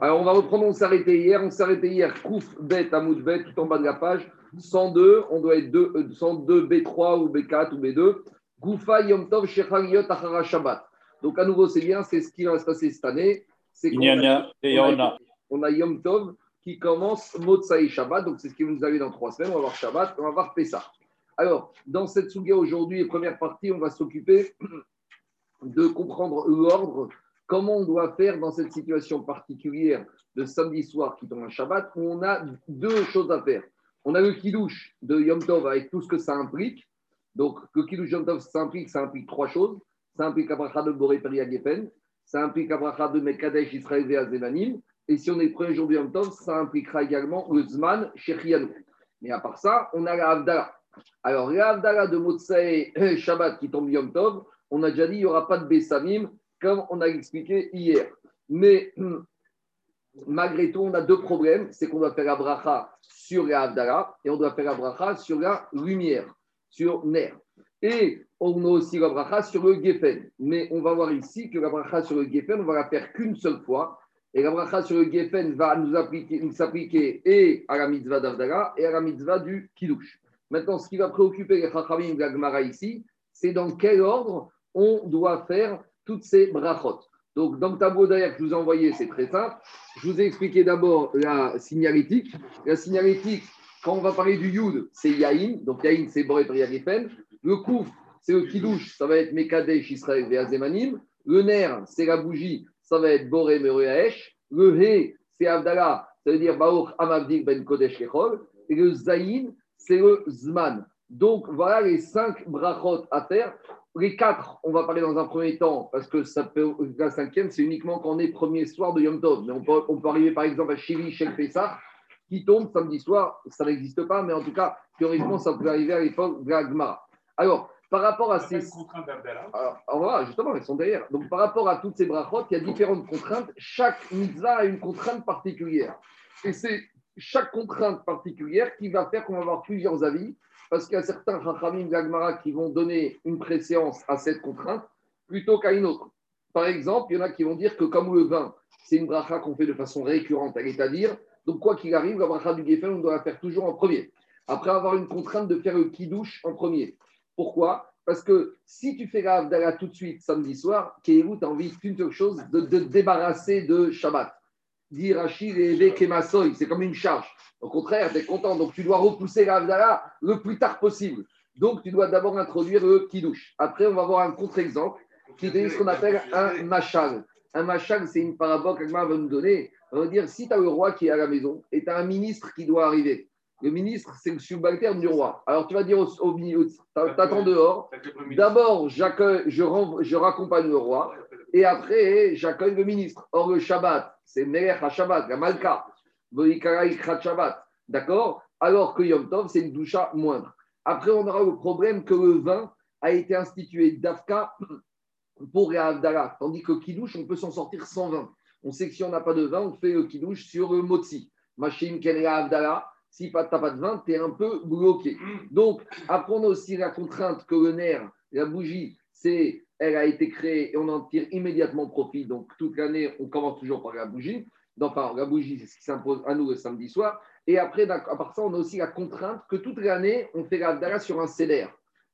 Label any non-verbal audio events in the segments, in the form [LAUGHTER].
Alors, on va reprendre, on s'est arrêté hier. On s'est arrêté hier, Kouf, Bet, Amoud, Bet, tout en bas de la page. 102, on doit être 2, 102, B3 ou B4 ou B2. Goufa, Yom Tov, Shechariot, Achara, Shabbat. Donc, à nouveau, c'est bien, c'est ce qui va se passer cette année. C'est qu'on a, on a, on a Yom Tov qui commence Motsai Shabbat. Donc, c'est ce qui va nous arriver dans trois semaines. On va voir Shabbat, on va voir Pessah. Alors, dans cette Souga aujourd'hui, première partie, on va s'occuper de comprendre l'ordre, comment on doit faire dans cette situation particulière de samedi soir qui tombe un Shabbat, où on a deux choses à faire. On a le kidouche de Yom Tov avec tout ce que ça implique. Donc, le kidouche Yom Tov, ça implique, ça implique trois choses. Ça implique Abracha de Boré Geffen, ça implique Abracha de Mekadesh Israël et Azemanim. Et si on est le premier jour de Yom Tov, ça impliquera également le Zman Shechianu. Mais à part ça, on a la Havdalah. Alors, la Havdalah de Motsai Shabbat qui tombe Yom Tov, on a déjà dit, il n'y aura pas de Bessamim, comme on a expliqué hier. Mais malgré tout, on a deux problèmes. C'est qu'on doit faire la bracha sur la Havdalah et on doit faire la bracha sur la lumière, sur Ner. Et on a aussi la bracha sur le Geffen. Mais on va voir ici que la bracha sur le Geffen, on va la faire qu'une seule fois. Et la bracha sur le Geffen va nous, appliquer, nous s'appliquer et à la mitzvah d'Avdala et à la mitzvah du Kiddush. Maintenant, ce qui va préoccuper les Chachamim de la Gemara ici, c'est dans quel ordre on doit faire toutes ces brachot. Donc, dans le tableau d'ailleurs que je vous ai envoyé, c'est très simple. Je vous ai expliqué d'abord la signalétique. La signalétique, quand on va parler du Yud, c'est Yaïn. Donc, Yaïn, c'est Boré Priyagifen. Le Kouf, c'est le Kidouche, ça va être Mekadesh Israël Veazemanim. Le Ner, c'est la bougie, ça va être Boré Meruaesh. Le He, c'est Avdallah, ça veut dire Baoch Amavdik Ben Kodesh Kechol. Et le Zayin, c'est le Zman. Donc, voilà les cinq brachot à faire. Les quatre, on va parler dans un premier temps, parce que ça peut, la cinquième, c'est uniquement quand on est premier soir de Yom Tov. Mais on peut, on peut arriver par exemple à Shiri Shel Pessah, qui tombe samedi soir, ça n'existe pas, mais en tout cas, théoriquement, ça peut arriver à l'époque de la Alors, par rapport à ces. Alors, voilà, justement, elles sont derrière. Donc, par rapport à toutes ces brachot, il y a différentes contraintes. Chaque mitzvah a une contrainte particulière. Et c'est chaque contrainte particulière qui va faire qu'on va avoir plusieurs avis parce qu'il y a certains Chachamim Gagmara qui vont donner une préséance à cette contrainte plutôt qu'à une autre. Par exemple, il y en a qui vont dire que comme le vin, c'est une bracha qu'on fait de façon récurrente, à dire, donc quoi qu'il arrive, la bracha du Geffen, on doit la faire toujours en premier. Après avoir une contrainte de faire le kidouche en premier. Pourquoi? Parce que si tu fais la Havdalah tout de suite samedi soir, Kéhou, tu as envie qu'une seule chose, de, te débarrasser de Shabbat. Dire Rachid et c'est comme une charge. Au contraire, tu es content. Donc, tu dois repousser la le plus tard possible. Donc, tu dois d'abord introduire le kidouche. Après, on va voir un contre-exemple qui est ce qu'on appelle un machal. Un machal, c'est une parabole qu'Agma va nous donner. On va dire si tu as le roi qui est à la maison et tu as un ministre qui doit arriver. Le ministre, c'est le subalterne du roi. Alors, tu vas dire au, milieu, t'attends dehors. D'abord, je, je raccompagne le roi. Et après, j'accueille le ministre. Or, le Shabbat, c'est Melech à Shabbat, la Malka. D'accord? Alors que Yom Tov, c'est une doucha moindre. Après, on aura le problème que le vin a été institué d'Afka pour Avdala, tandis que Kidouche, on peut s'en sortir sans vin. On sait que si on n'a pas de vin, on fait le Kidouche sur le Motzi. Machine Avdala, si tu n'as pas de vin, tu es un peu bloqué. Donc, après, on a aussi la contrainte que le nerf, la bougie, c'est elle a été créée et on en tire immédiatement profit. Donc, toute l'année, on commence toujours par la bougie. Enfin, la bougie, c'est ce qui s'impose à nous le samedi soir. Et après, à part ça, on a aussi la contrainte que toute l'année, on fait la Havdalah sur un CEDER.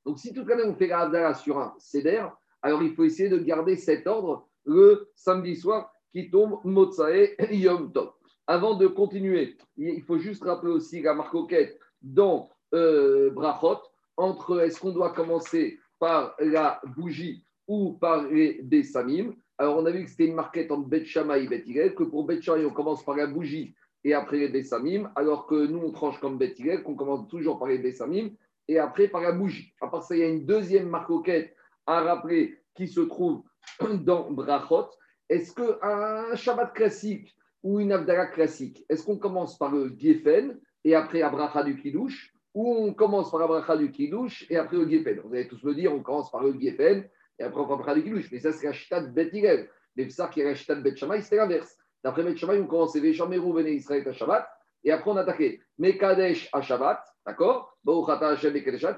Donc, si toute l'année, on fait la Havdalah sur un CEDER, alors il faut essayer de garder cet ordre le samedi soir qui tombe Motsae [LAUGHS] Yom Tov. Avant de continuer, il faut juste rappeler aussi la marcoquette dans euh, Brachot, entre est-ce qu'on doit commencer par la bougie ou par les Bessamim. Alors, on a vu que c'était une marquette entre Bet et Bet que pour Bet on commence par la bougie et après les Bessamim, alors que nous, on tranche comme Bet qu'on commence toujours par les Bessamim et après par la bougie. À part ça, il y a une deuxième marquette à rappeler qui se trouve [CLEARS THROAT] dans Brachot. Est-ce qu'un Shabbat classique ou une Avdala classique, est-ce qu'on commence par le Geffen et après la Bracha du Kiddush ou on commence par la Bracha du Kiddush et après le Geffen Vous allez tous me dire, on commence par le Geffen et après, on va parler du Mais ça, c'est la chita de Bet Hillel. Mais ça, qui est la chita de Bet Shammai, c'était l'inverse. D'après Bet Shammai, on commençait Veshameru Bene Israël à Shabbat. Et après, on attaquait Mekadesh à Shabbat. D'accord?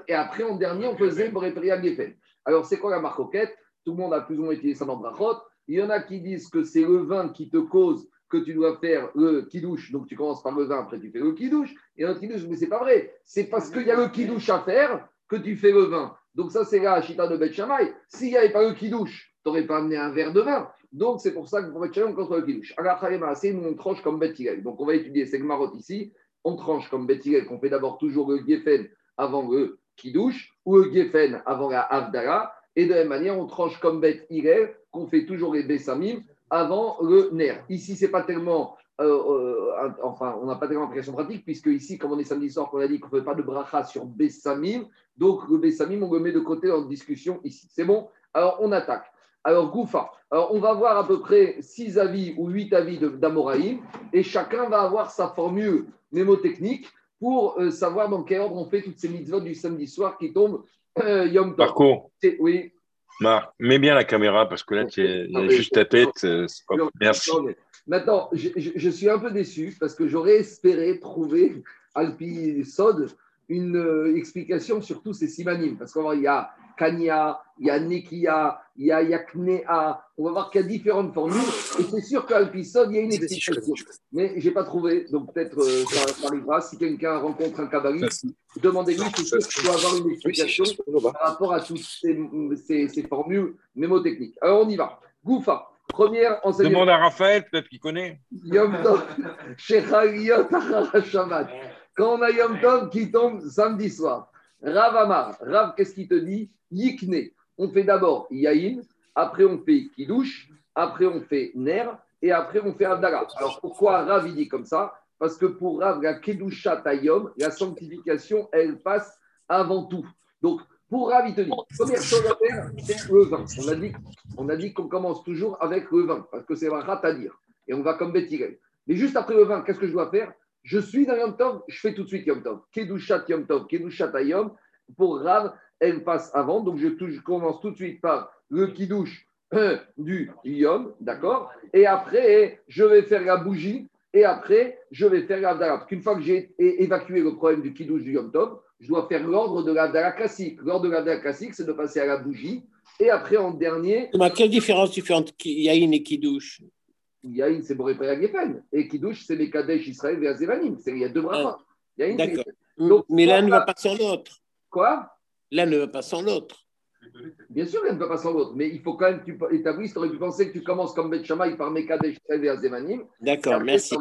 Et après, en dernier, on faisait Borepria Gefen. Alors, c'est quoi la marcoquette Tout le monde a plus ou moins utilisé ça dans Brachot. Il y en a qui disent que c'est le vin qui te cause que tu dois faire le kidouche, donc tu commences par le vin, après tu fais le kidouche, et un kidouche, mais c'est pas vrai. C'est parce qu'il y a le kidouche à faire que tu fais le vin. Donc ça, c'est la chita de Bet Shammai. S'il n'y avait pas le kidouche, tu n'aurais pas amené un verre de vin. Donc c'est pour ça que pour Bet Shammai, on contre le kidouche. Alors, nous, on tranche comme Bet Donc on va étudier ces marottes ici. On tranche comme Bet qu'on fait d'abord toujours le Geffen avant le kidouche, ou le Geffen avant la Avdara. Et de la même manière, on tranche comme Bet qu'on fait toujours les Bessamim avant le nerf. Ici, c'est pas tellement, euh, euh, enfin, on n'a pas tellement d'implication pratique, puisque ici, comme on est samedi soir, on a dit qu'on ne fait pas de bracha sur Bessamim, donc le Bessamim, on le met de côté en discussion ici. C'est bon? Alors, on attaque. Alors, Goufa. Alors, on va voir à peu près six avis ou huit avis d'Amoraïm, et chacun va avoir sa formule mémotechnique pour euh, savoir dans quel ordre on fait toutes ces mitzvot du samedi soir qui tombent Yom Tov. Parcours. Oui. Marc, mets bien la caméra parce que là, tu es juste ta tête. Merci. Maintenant, je, suis un peu déçu parce que j'aurais espéré trouver Alpi Sod une euh, explication sur tous ces simanimes. Parce qu'il y a Kanya, il y a Nekia, il y a Yaknea. On va voir qu'il y a différentes formules. Et c'est sûr qu'à l'épisode, il y a une explication. Mais je n'ai pas trouvé. Donc peut-être euh, ça, arrivera. Si quelqu'un rencontre un kabbaliste, demandez-lui si je doit avoir une explication par rapport à toutes ces, ces, formules mémotechniques. Alors on y va. Goufa. Première enseignement. Demande à Raphaël, peut-être qu'il connaît. Yom Tov. Quand on a Yom Tov qui tombe samedi soir. Rav Amar. Rav, qu'est-ce qu'il te dit? Yikne. On fait d'abord Yaïn, après on fait Kidouche, après on fait Ner, et après on fait Avdara. Alors pourquoi Rav il dit comme ça? Parce que pour Rav, la Kedusha Tayom, la sanctification, elle passe avant tout. Donc pour Rav, il te dit, première chose à faire, c'est le vin. On a dit, dit qu'on commence toujours avec le vin, parce que c'est un rat à dire. Et on va comme Bethirel. Mais juste après le vin, qu'est-ce que je dois faire? Je suis dans Yom Tov, je fais tout de suite Yom Tov. Kedushat Yom Tov, Kedushat Tayom. Pour Rav, elle passe avant. Donc, je, commence tout de suite par le kidouche euh, du yom, d'accord? Et après, je vais faire la bougie. Et après, je vais faire l'Avdala. Parce qu'une fois que j'ai évacué le problème du kidouche du Yom Tov, je dois faire l'ordre de l'Avdala classique. L'ordre de l'Avdala classique, c'est de passer à la bougie. Et après, en dernier. Mais quelle différence tu fais entre Yahin et Kidouche Yahin, c'est Boré Geffen. Et Kidouche, c'est les Kadesh Israël et Azévanim. Il y a deux bras. Ah, d'accord. Mais l'un ne va pas sans l'autre. Quoi? L'un ne va pas sans l'autre. Bien sûr, l'un ne va pas sans l'autre, mais il faut quand même que tu établisses, tu aurais pu penser que tu commences comme Bet Shammai par Mekadesh et Azemanim. D'accord, merci.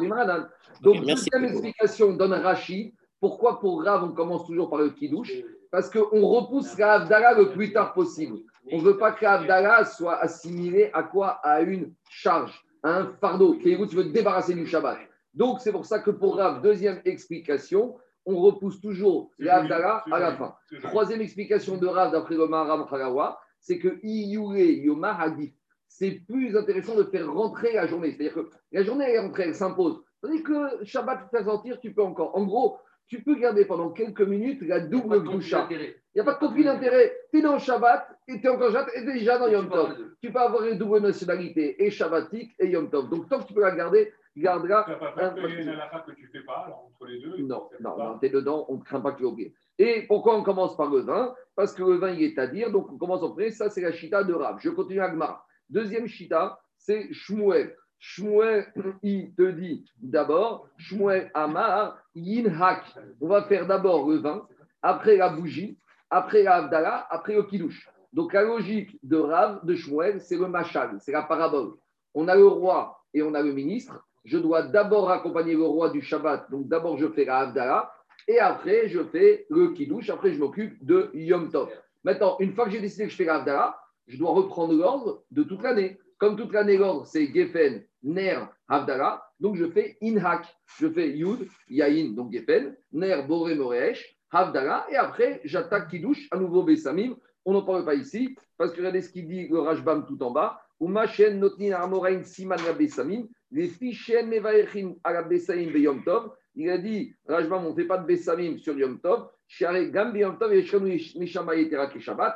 Donc, okay, deuxième explication donne Rachid. Pourquoi pour Rav, on commence toujours par le Kiddush Parce qu'on repousse la Havdalah le plus tard possible. On ne veut pas que la Havdalah soit assimilée à quoi? À une charge, à un fardeau. Qui tu veux te débarrasser du Shabbat. Donc, c'est pour ça que pour Rav, deuxième explication, on repousse toujours l'Avdala à la fin. Troisième explication de Rav d'après le Maharam Khalawa, c'est que Iyure Yoma Hadif, c'est plus intéressant de faire rentrer la journée. C'est-à-dire que la journée est rentrée, elle s'impose. Tandis que Shabbat fait sortir, tu peux encore. En gros, tu peux garder pendant quelques minutes la double doucha. Il n'y a pas de conflit d'intérêt. Tu es dans Shabbat et tu es encore Shabbat et déjà dans Yom Tov. Tu peux avoir une double nationalité, et Shabbatique et Yom Tov. Donc tant que tu peux la garder, gardera. Tu n'as pas que tu fais pas entre les deux Non, non, non tu es dedans, on ne craint pas que tu oublies. Et pourquoi on commence par le vin? Parce que le vin, il est à dire, donc on commence en premier. Ça, c'est la chita de Rav. Je continue à Gmar. Deuxième chita, c'est Shmuel. Shmuel, il te dit d'abord, Shmuel Amar, Yinhak. On va faire d'abord le vin, après la bougie, après la Avdala, après le kidouche. Donc la logique de Rav, de Shmuel, c'est le machal, c'est la parabole. On a le roi et on a le ministre je dois d'abord accompagner le roi du Shabbat. Donc d'abord, je fais la Havdalah et après, je fais le Kiddush. Après, je m'occupe de Yom Tov. Maintenant, une fois que j'ai décidé que je fais la Havdalah, je dois reprendre l'ordre de toute l'année. Comme toute l'année, l'ordre, c'est Geffen, Ner, Havdalah. Donc, je fais Inhak. Je fais Yud, Yain, donc Geffen, Ner, Boré, Moresh, Havdalah. Et après, j'attaque Kiddush, à nouveau Bessamim. On n'en parle pas ici, parce que regardez ce qu'il dit le Rajbam tout en bas. Umashen notnin armorain siman Bessamim. Les fichen nevaechin à la Bessaim de Yom Tov. Il a dit, Rajbam, on ne fait pas de Bessamim sur Yom Tov.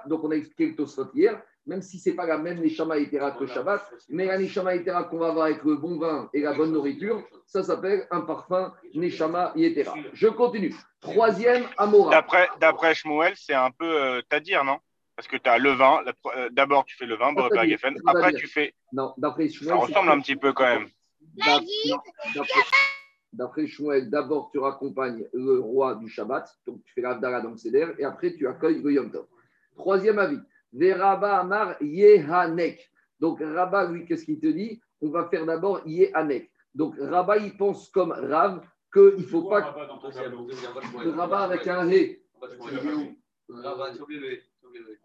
Donc on a expliqué le Tosfot hier, même si ce n'est pas la même Neshama Yetera que Shabbat, mais la Neshama Yetera qu'on va avoir avec le bon vin et la bonne nourriture, ça s'appelle un parfum Neshama Yetera. Je continue. Troisième, Amora. D'après, d'après Shmuel, c'est un peu euh, dire, non? Parce que tu as le vin, euh, d'abord tu fais le vin, après tu fais. Non, d'après Ça ressemble un petit peu quand même. D'ap- d'après- D'après Shmuel, d'abord tu raccompagnes le roi du Shabbat, donc tu fais l'Avdala dans le Seder, et après tu accueilles le Yom Tov. Troisième avis, Veraba Amar Yehanek. Donc Rabat, lui, qu'est-ce qu'il te dit? On va faire d'abord Yehanek. Donc Rabat, il pense comme Rav qu'il ne faut pas dans ton Rabat avec un le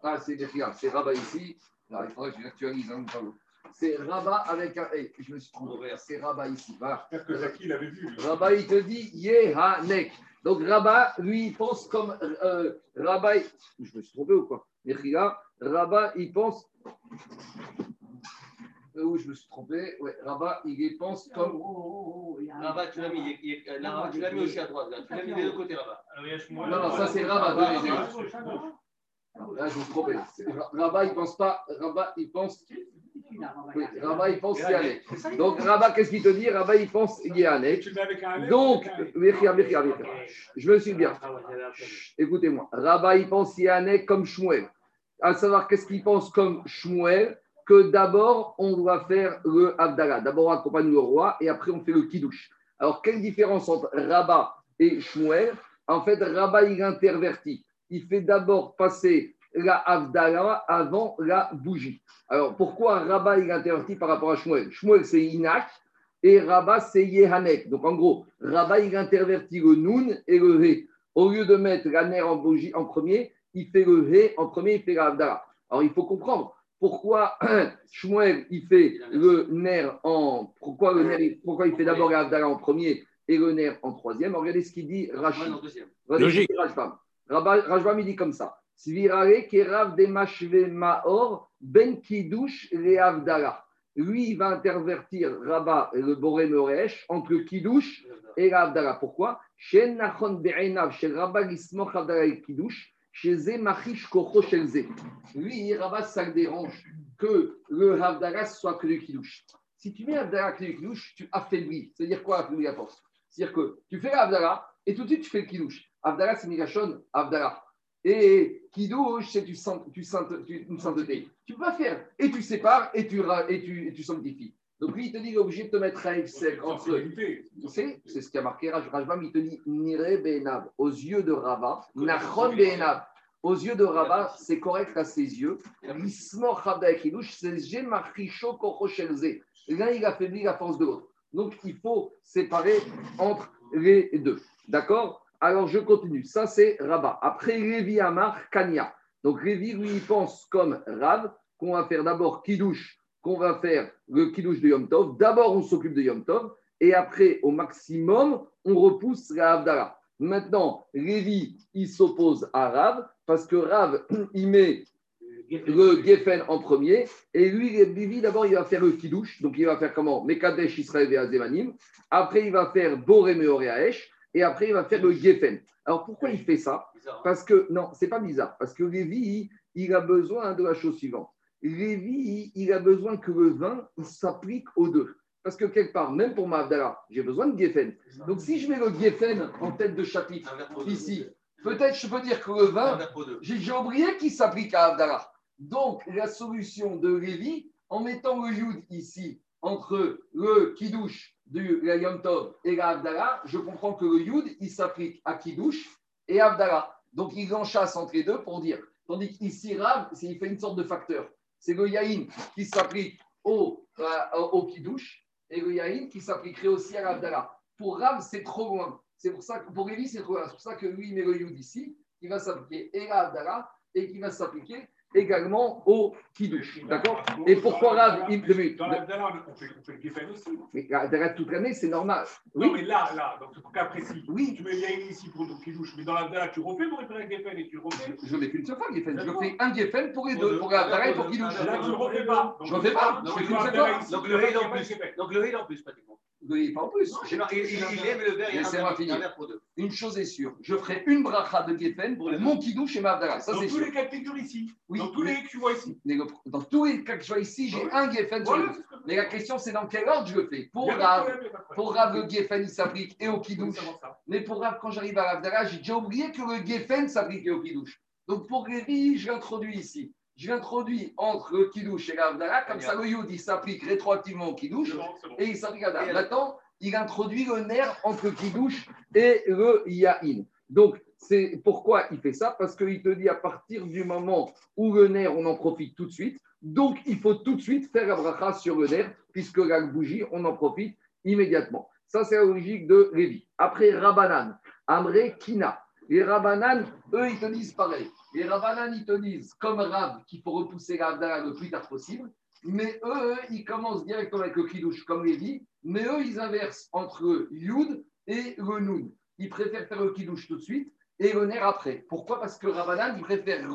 Ah, c'est c'est Rabat ici. Là, il faudrait que je l'actualise hein, le tableau. C'est Rabat avec un Ré. Je me suis trompé. C'est Rabat ici. Voilà. J'espère que Zaki l'avait vu. lui. Rabat, il te dit Yehanek. Donc Rabat, lui, il pense comme euh, Rabat. Je me suis trompé ou quoi? Rabat, il pense. Euh, où je me suis trompé Ouais, Rabat, il pense comme. Rabat, tu l'as mis, il- il- là, tu l'as mis aussi à droite. là. Tu l'as mis des deux côtés, Rabat. Alors, il y a Shmuel. Non, non, ça, c'est Rabat, Ah, ah, ah, Là, je me suis trompé. Rabat, il pense pas. Rabat, il pense. Oui, Rabat, il pense Yehanek. Donc Rabat, qu'est-ce qu'il te dit? Rabat, il pense Aleph Donc. Je me suis bien. Écoutez-moi, Rabat, il pense Yahanek comme Shmuel. À savoir, qu'est-ce qu'il pense comme Shmuel Que d'abord, on doit faire le Abdallah. D'abord, on accompagne le roi et après, on fait le Kiddush. Alors, quelle différence entre Rabat et Shmuel? En fait, Rabat, il intervertit. Il fait d'abord passer la Abdallah avant la bougie. Alors, pourquoi Rabat, il intervertit par rapport à Shmuel? Shmuel, c'est Inak et Rabat, c'est Yehanek. Donc, en gros, Rabat, il intervertit le Noun et le He. Au lieu de mettre la ner en bougie en premier, il fait le He en premier, il fait la Abdallah. Alors, il faut comprendre pourquoi [CLEARS THROAT] Shmuel, il fait le ner en. Pourquoi, le ner, il- pourquoi il fait d'abord la Abdallah en premier et le ner en troisième Regardez ce qu'il dit Rachid. Logique. Rajbam. Il dit comme ça. Svirare kerav demashve maor ben kiddush le Avdallah. Lui, il va intervertir Rabat et le Boré Meresh entre le kiddush et la. Pourquoi? Shen nachon be'enav shel Rabat Avdallah et kiddush, chez machish kocho shel Ze. Lui, Rabat, ça le dérange que le Avdallah soit que le kiddush. Si tu mets Avdallah que le kiddush, tu affaiblis. C'est-à-dire quoi affaiblir la force? C'est-à-dire que tu fais Avdallah et tout de suite tu fais le kiddush. Avdallah, c'est Migashon, Avdallah. Et kiddush, c'est tu tu tu- une sainteté. Tu peux pas faire. Et tu sépares et tu, et tu, et tu sanctifies. Donc lui, il te dit, il est obligé de te mettre un sec entre eux. C'est c'est ce qui a marqué Raj- Rajbam, il te dit Nire aux yeux de Rabat, Nachon aux yeux de Rabat, c'est correct à ses yeux. L'ismor c'est Gemachicho. L'un, il affaiblit la force de l'autre. Donc, il faut séparer entre les deux. D'accord? Alors, je continue. Ça, c'est Rabat. Après, Révi Amar, Kanya. Donc, Révi, lui, il pense comme Rav, qu'on va faire d'abord Kiddush, qu'on va faire le Kiddush de Yom Tov. D'abord, on s'occupe de Yom Tov. Et après, au maximum, on repousse la Havdalah. Maintenant, Lévi, il s'oppose à Rav parce que Rav, [CLEARS THROAT] il met le Geffen en premier. Et lui, Lévi, d'abord, il va faire le Kiddush. Donc, il va faire comment? Mekadesh Israël et Azemanim. Après, il va faire Boré Meoreaesh. Et après, il va faire le Geffen. Alors, pourquoi il fait ça? Hein? parce que, non, c'est pas bizarre, parce que Lévi, il a besoin de la chose suivante. Lévi, il a besoin que le vin s'applique aux deux. Parce que quelque part, même pour Mavdala, j'ai besoin de Geffen. Donc si je mets le Geffen en tête de chapitre, ici, peut-être je peux dire que le vin, j'ai oublié qu'il s'applique à Abdallah. Donc, la solution de Lévi, en mettant le Yud ici, entre le Kiddush du la Yom Tov et la Abdallah, je comprends que le Yud, il s'applique à Kiddush et Abdallah. Donc, il enchasse entre les deux pour dire. Tandis qu'ici, Rav, il fait une sorte de facteur. C'est le Yahin qui s'applique au, au Kiddush et le Yahin qui s'appliquerait aussi à l'Abdallah. Pour Rav, c'est trop loin. C'est pour ça que pour c'est trop loin. C'est pour ça que lui, il met le Yud ici, qui va s'appliquer et à Abdallah et qui va s'appliquer également au Kiddush. D'accord Et pourquoi Rav, il deux Dans l'Abdallah, on fait, le Geffen aussi. Mais Abdallah toute l'année, c'est normal. Non, Oui, mais là, là, donc c'est pour cas précis. oui. Tu mets le Yahin ici pour ton Kiddush, mais dans l'Abdallah, tu refais pour faire un Geffen et tu refais. Je l'ai fait une seule fois, Geffen. Je D'accord. fais un Geffen pour les Pour deux, deux. pour l'Abdallah et pour Kiddush. Là, tu ne refais pas. Je refais pas. Donc, Je fais tu une fais seule Abdallah fois. ici. Donc le riz en plus. Donc le riz en plus, pratiquement. Oui, pas en plus. Il, il, il aime le verre, il un Laissez-moi verre, pour deux. Une chose est sûre, je ferai une bracha de Geffen pour mon Kiddush et ma Abdallah. Ça, Dans tous les cas de figure ici. Oui, Dans tous les que tu vois ici. mais le- Dans tous les cas que je vois ici, j'ai un Geffen Voilà, Mais la question, c'est dans quel ordre je le fais? Pour Rav, pour Rav, le Geffen, il s'applique et au Kiddush. Mais pour Rav, quand j'arrive à l'Abdallah, j'ai déjà oublié que le Geffen s'appliquait au Kiddush. Donc pour Lévi, je l'introduis ici. je l'introduis entre le Kiddush et l'Avdala, comme ça le Yud, il s'applique rétroactivement au Kiddush bon, bon. et il s'applique à l'Avdala. Maintenant, il introduit le nerf entre le Kiddush et le Yahin. Donc, c'est pourquoi il fait ça Parce qu'il te dit à partir du moment où le nerf, on en profite tout de suite. Donc, il faut tout de suite faire la bracha sur le nerf, puisque la bougie, on en profite immédiatement. Ça, c'est la logique de Lévi. Après, Rabanan, Amré, Kina. Les Rabanan, eux, ils te disent pareil. Les Rabanan, ils te disent, comme Rab, qu'il faut repousser l'Avdala le plus tard possible. Mais eux, ils commencent directement avec le Kiddush, comme Lévi. Mais eux, ils inversent entre Yud et le Nun. Ils préfèrent faire le Kiddush tout de suite et le nerf après. Pourquoi? Parce que Rabanan, il préfère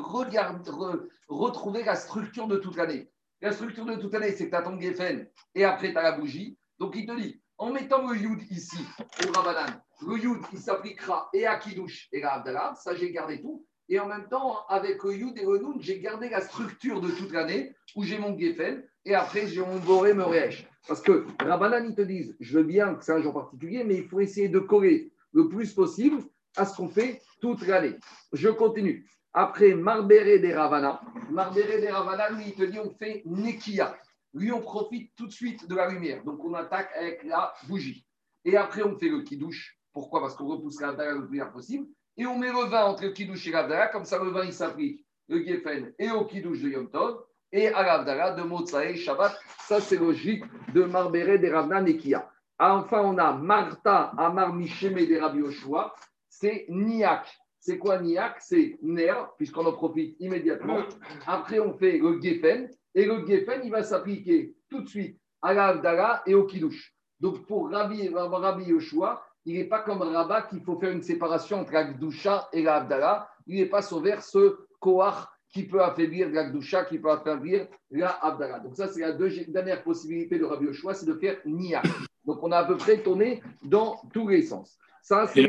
retrouver la structure de toute l'année. La structure de toute l'année, c'est que tu as ton Geffen et après tu as la bougie. Donc il te dit, en mettant le Yud ici, au Rabanan, le Yud, il s'appliquera et à Kiddush et à Abdallah. Ça, j'ai gardé tout. Et en même temps, avec le Yud et le Nun, j'ai gardé la structure de toute l'année où j'ai mon Geffen et après j'ai mon Boré Meresh. Parce que Rabanan, ils te disent, je veux bien que c'est un jour particulier, mais il faut essayer de coller le plus possible à ce qu'on fait toute l'année. Je continue. Après Marbéré des Ravana, Marbéré des Ravana, lui, il te dit on fait Nekia. Lui, on profite tout de suite de la lumière. Donc, on attaque avec la bougie. Et après, on fait le kidouche. Pourquoi? Parce qu'on repousse l'Avdala le plus tard possible. Et on met le vin entre le kidouche et l'Avdala. Comme ça, le vin, il s'applique le Geffen et au kidouche de Yom Tov. Et à l'Avdala de Motsae Shabbat. Ça, c'est logique de Marbéré des Ravana Nekia. Enfin, on a Martha Amar Misheme des Rabbi Yoshua. C'est Niak. C'est quoi Niak C'est Ner, puisqu'on en profite immédiatement. Après, on fait le Geffen. Et le Geffen, il va s'appliquer tout de suite à l'Avdala et au Kiddush. Donc, pour Rabbi, Rabbi Yoshua, il n'est pas comme Rabat qu'il faut faire une séparation entre la Gdusha et la Avdala. Il n'est pas vers ce Koach qui peut affaiblir la Gdusha, qui peut affaiblir la Avdala. Donc, ça, c'est la dernière possibilité de Rabbi Yoshua, c'est de faire Nia. Donc, on a à peu près tourné dans tous les sens. Ça, c'est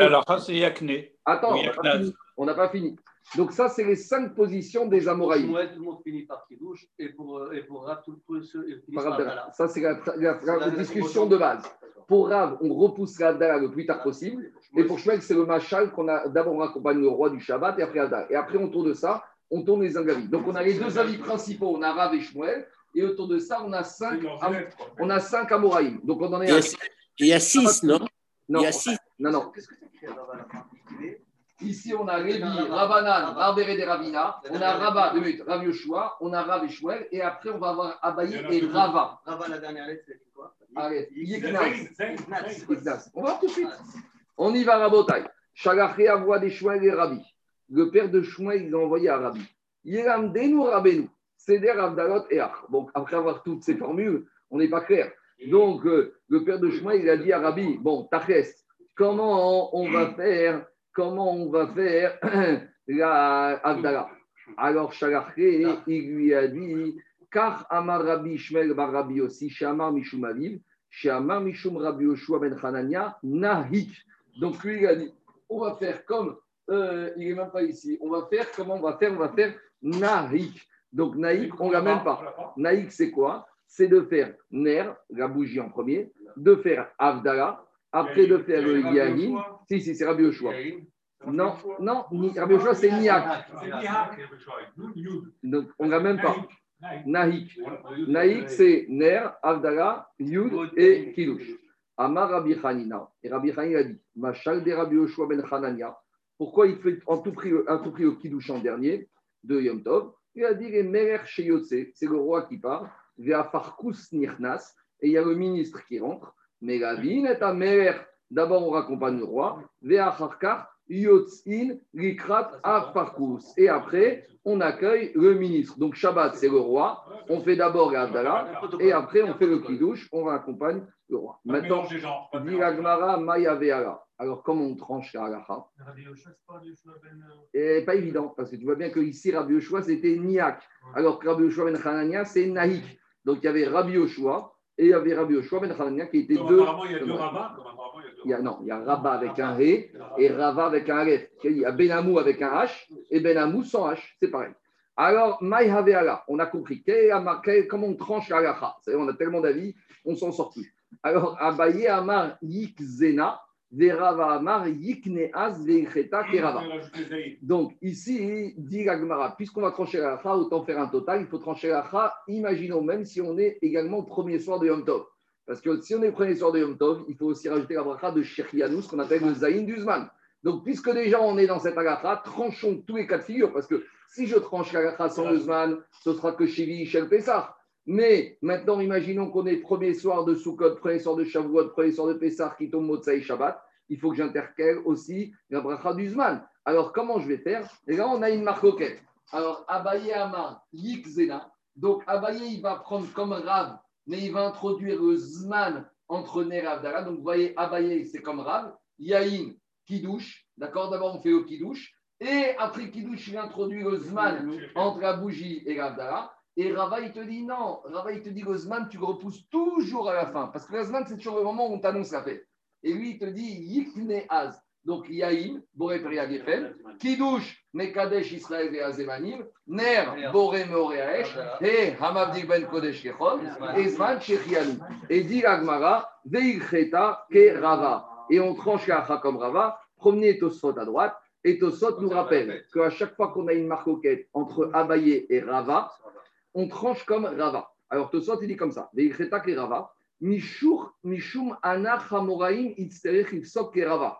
Yakne. Attends, Oui, on n'a pas, fini. On n'a pas fini. Donc, ça, c'est les cinq positions des Amoraïs. Shmuel, tout le monde finit par Kiddush et pour, euh, et pour Rav, tout tout ceux ils finissent Par par Abdallah. Abdallah. Ça, c'est la, la- la- la La- discussion de base. Pour Rav, on repousse l'Abdallah le plus tard possible. Et pour Shmuel, c'est le machal qu'on a d'abord on accompagne le roi du Shabbat et après Abdallah. Et après, autour de ça, on tourne les avis. Donc, on a les deux avis principaux. On a Rav et Shmuel. Et autour de ça, on a cinq, on a cinq Amoraïm. Donc, on en est Il y a, il y a six, non Non, Il y a six. Non, non. Qu'est-ce que c'est la Ici, on a Lévi, Rabanan, Barbéré des Ravina. On a Rabat, deux minutes, Rav Yoshua. On a Rav et après, on va avoir Abaï et Rava. Rava, la dernière lettre, c'est quoi? Allez. Ignace. On va voir tout de suite. On y va, Rabotai. Shagachéa voix des Shmuel et Rabbi. Le père de Shmuel, il a envoyé à Rabbi. Yeramdenu Rabenu. Seder Avdalot et Ach. Donc, après avoir toutes ces formules, on n'est pas clair. Donc, euh, le père de Shmuel, il a dit à Rabbi Bon, Tachès, comment on va faire Comment on va faire [CLEARS THROAT] la Avdala Alors, Shagachéa, il lui a dit Car Amar Rabbi Shmuel bar Rabbi aussi, Shamar Mishum Aviv. Chez Amar Mishum Rabbi Yoshua ben Hanania, Nahik. Donc lui, il a dit, on va faire comme, euh, il n'est même pas ici, on va faire, comment on va faire On va faire Nahik. Donc Nahik, on ne l'a même pas. Naïk, c'est quoi? C'est de faire Ner, la bougie en premier, de faire Avdala, après de faire le Yahin. Si, si, c'est Rabbi Yoshua. Non, non, Rabbi Yoshua, c'est Niak. Donc on ne l'a même pas. Nahik. Naïk, c'est Ner, Avdala, Yud et Kiddush. Amar Rabbi Hanina. Et Rabbi Hanina a dit Machal de Rabbi Yoshua ben Hanania. Pourquoi il fait en tout prix, en tout prix au Kiddush en dernier de Yom Tov? Il a dit les Merer Sheyotse, c'est le roi qui part, Nirnas, et il y a le ministre qui rentre. Mais la vine est à Merer. D'abord, on raccompagne le roi. Et après, on accueille le ministre. Donc Shabbat, c'est le roi. On fait d'abord l'Abdallah. Et après, on fait le kidouche, on raccompagne le roi. Maintenant, dit Maya Ve'ala. Alors, comment on tranche la halacha? Rabbi Yoshua, c'est pas Yoshua Et Pas évident, parce que tu vois bien que ici, Rabbi Yoshua, c'était Niak. Alors que Rabbi Yoshua ben Hanania, c'est Naïk. Donc, il y avait Rabbi Yoshua et il y avait Rabbi Yoshua ben Hanania qui étaient deux. apparemment, il y a deux il y a non, il y a Rabat avec un Ré et Rava avec un Aleph. Il y a Benamou avec un H et Benamou sans H. C'est pareil. Alors, Maï Haveala, on a compris. Comment on tranche la On a tellement d'avis, on s'en sort plus. Alors, Abaye Amar Yikzena, Donc ici, dit l'Agmara, puisqu'on va trancher la lacha, autant faire un total, il faut trancher la lacha, imaginons même si on est également au premier soir de Yom Tov. Parce que si on est au premier soir de Yom Tov, il faut aussi rajouter la bracha de Shechianou, ce qu'on appelle le Zayin d'Uzman. Donc puisque déjà on est dans cette alacha, tranchons tous les cas de figure, parce que si je tranche la lacha sans Uzman, ce sera que Shivi, Shel Pessah. Mais maintenant, imaginons qu'on est premier soir de Sukkot, premier soir de Shavuot, premier soir de Pessah, qui tombe Motsai Shabbat. Il faut que j'intercale aussi la bracha d'Uzman. Alors, comment je vais faire? Et là, on a une marque auquel. Alors, Abaye Amar, Yik Zena. Donc, Abaye, il va prendre comme Rav, mais il va introduire le Zman entre Ner et. Donc, vous voyez, Abaye, c'est comme Rav. Yahin, Kidouche. D'accord? D'abord, on fait le Kidouche. Et après Kidouche, il introduit le Zman entre la bougie et l'Avdala. Et Rava, il te dit non. Rava, il te dit le Zman, tu repousses toujours à la fin. Parce que le Zman, c'est toujours le moment où on t'annonce la fête. Et lui, il te dit Yikne Az. Donc, Yaïm, Boré Peria Gefen, Kidouche, Mekadesh Israël et Azemanim, Ner, Boré Meoreaesh, et Hamavdik Ben Kodesh Kechol, et Zman Shechianou. Et dit Agmara, Veilcheta Ke Rava. Et on tranche Acha comme Rava, promenez Tosfot à droite, et Tosfot nous rappelle qu'à chaque fois qu'on a une marcoquette entre Abaye et Rava, on tranche comme Rava. Alors Tosfot, il dit comme ça, Veilcheta Ke Rava, Mishur, Mishum Ana Hamoraim Itzterech Ifsok Ke Rava.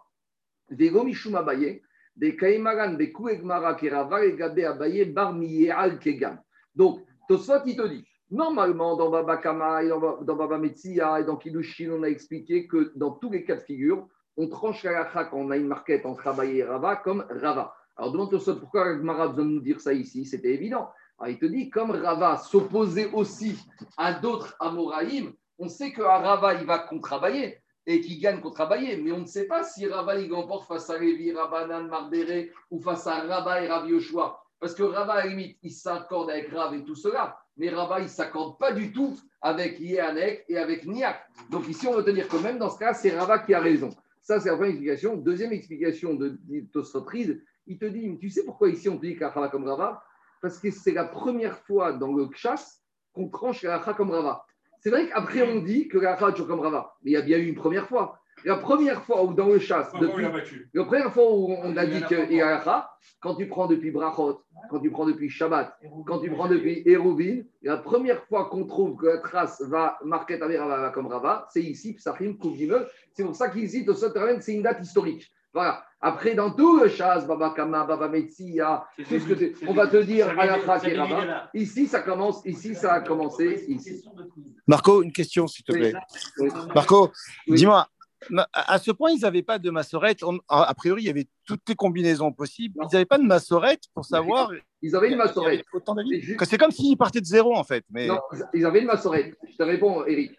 Vego Mishum Abaye, de Kaimaran, de Kuegmara Kerava, et Gabe Abaye, Bar Miyeal Kegam. Donc, Tosfot, il te dit, normalement, dans Baba Kama, et dans, Ba- dans Baba Metsia et dans Kiddushin, on a expliqué que dans tous les cas de figure, on tranche la quand on a une marquette entre Abaye et Rava comme Rava. Alors, demande Tosfot, pourquoi Gmara a de nous dire ça ici? C'était évident. Alors, il te dit, comme Rava s'opposait aussi à d'autres Amoraïm, on sait que Rava, il va contre Abaye et qui gagne contre Abaye, mais on ne sait pas si Rava il remporte face à Lévi, Rabbanan, Marbéré ou face à Rava et Rav Yoshua. Parce que Rava, à la limite, il s'accorde avec Rav et tout cela, mais Rava, il ne s'accorde pas du tout avec Yehanek et avec Niak. Donc ici, on veut tenir que même dans ce cas, c'est Rava qui a raison. Ça, c'est la première explication. Deuxième explication de de Tosfot Rid, il te dit, tu sais pourquoi ici on te dit Rava comme Rava? Parce que c'est la première fois dans le chasse qu'on tranche la comme Rava. C'est vrai qu'après, on dit que la toujours comme Rava, mais il y a bien eu une première fois. La première fois où dans le chasse, depuis, la première fois où on a dit qu'il y a la Racha, quand tu prends depuis Brachot, quand tu prends depuis Shabbat, quand tu prends depuis Hérouvin, la première fois qu'on trouve que la trace va marquer ta Rava va comme Rava, c'est ici, Psachim, Kouvimel. C'est pour ça qu'ici, Soterren, c'est une date historique. Voilà. Après, dans tout le chasse, Baba Kama, Baba Metsia, tout ce que tu- on va te dire à la. Ici, ça commence, ici, ça a commencé, ici. Marco, une question, s'il te plaît. Oui. Marco, Oui. dis-moi, à ce point, ils n'avaient pas de massorette. On- A a priori, il y avait toutes les combinaisons possibles. Non. Ils n'avaient pas de massorette pour savoir. Ils avaient une massorette. C'est comme s'ils partaient de zéro, en fait. Mais Non, ils avaient une massorette. Je te réponds, Eric.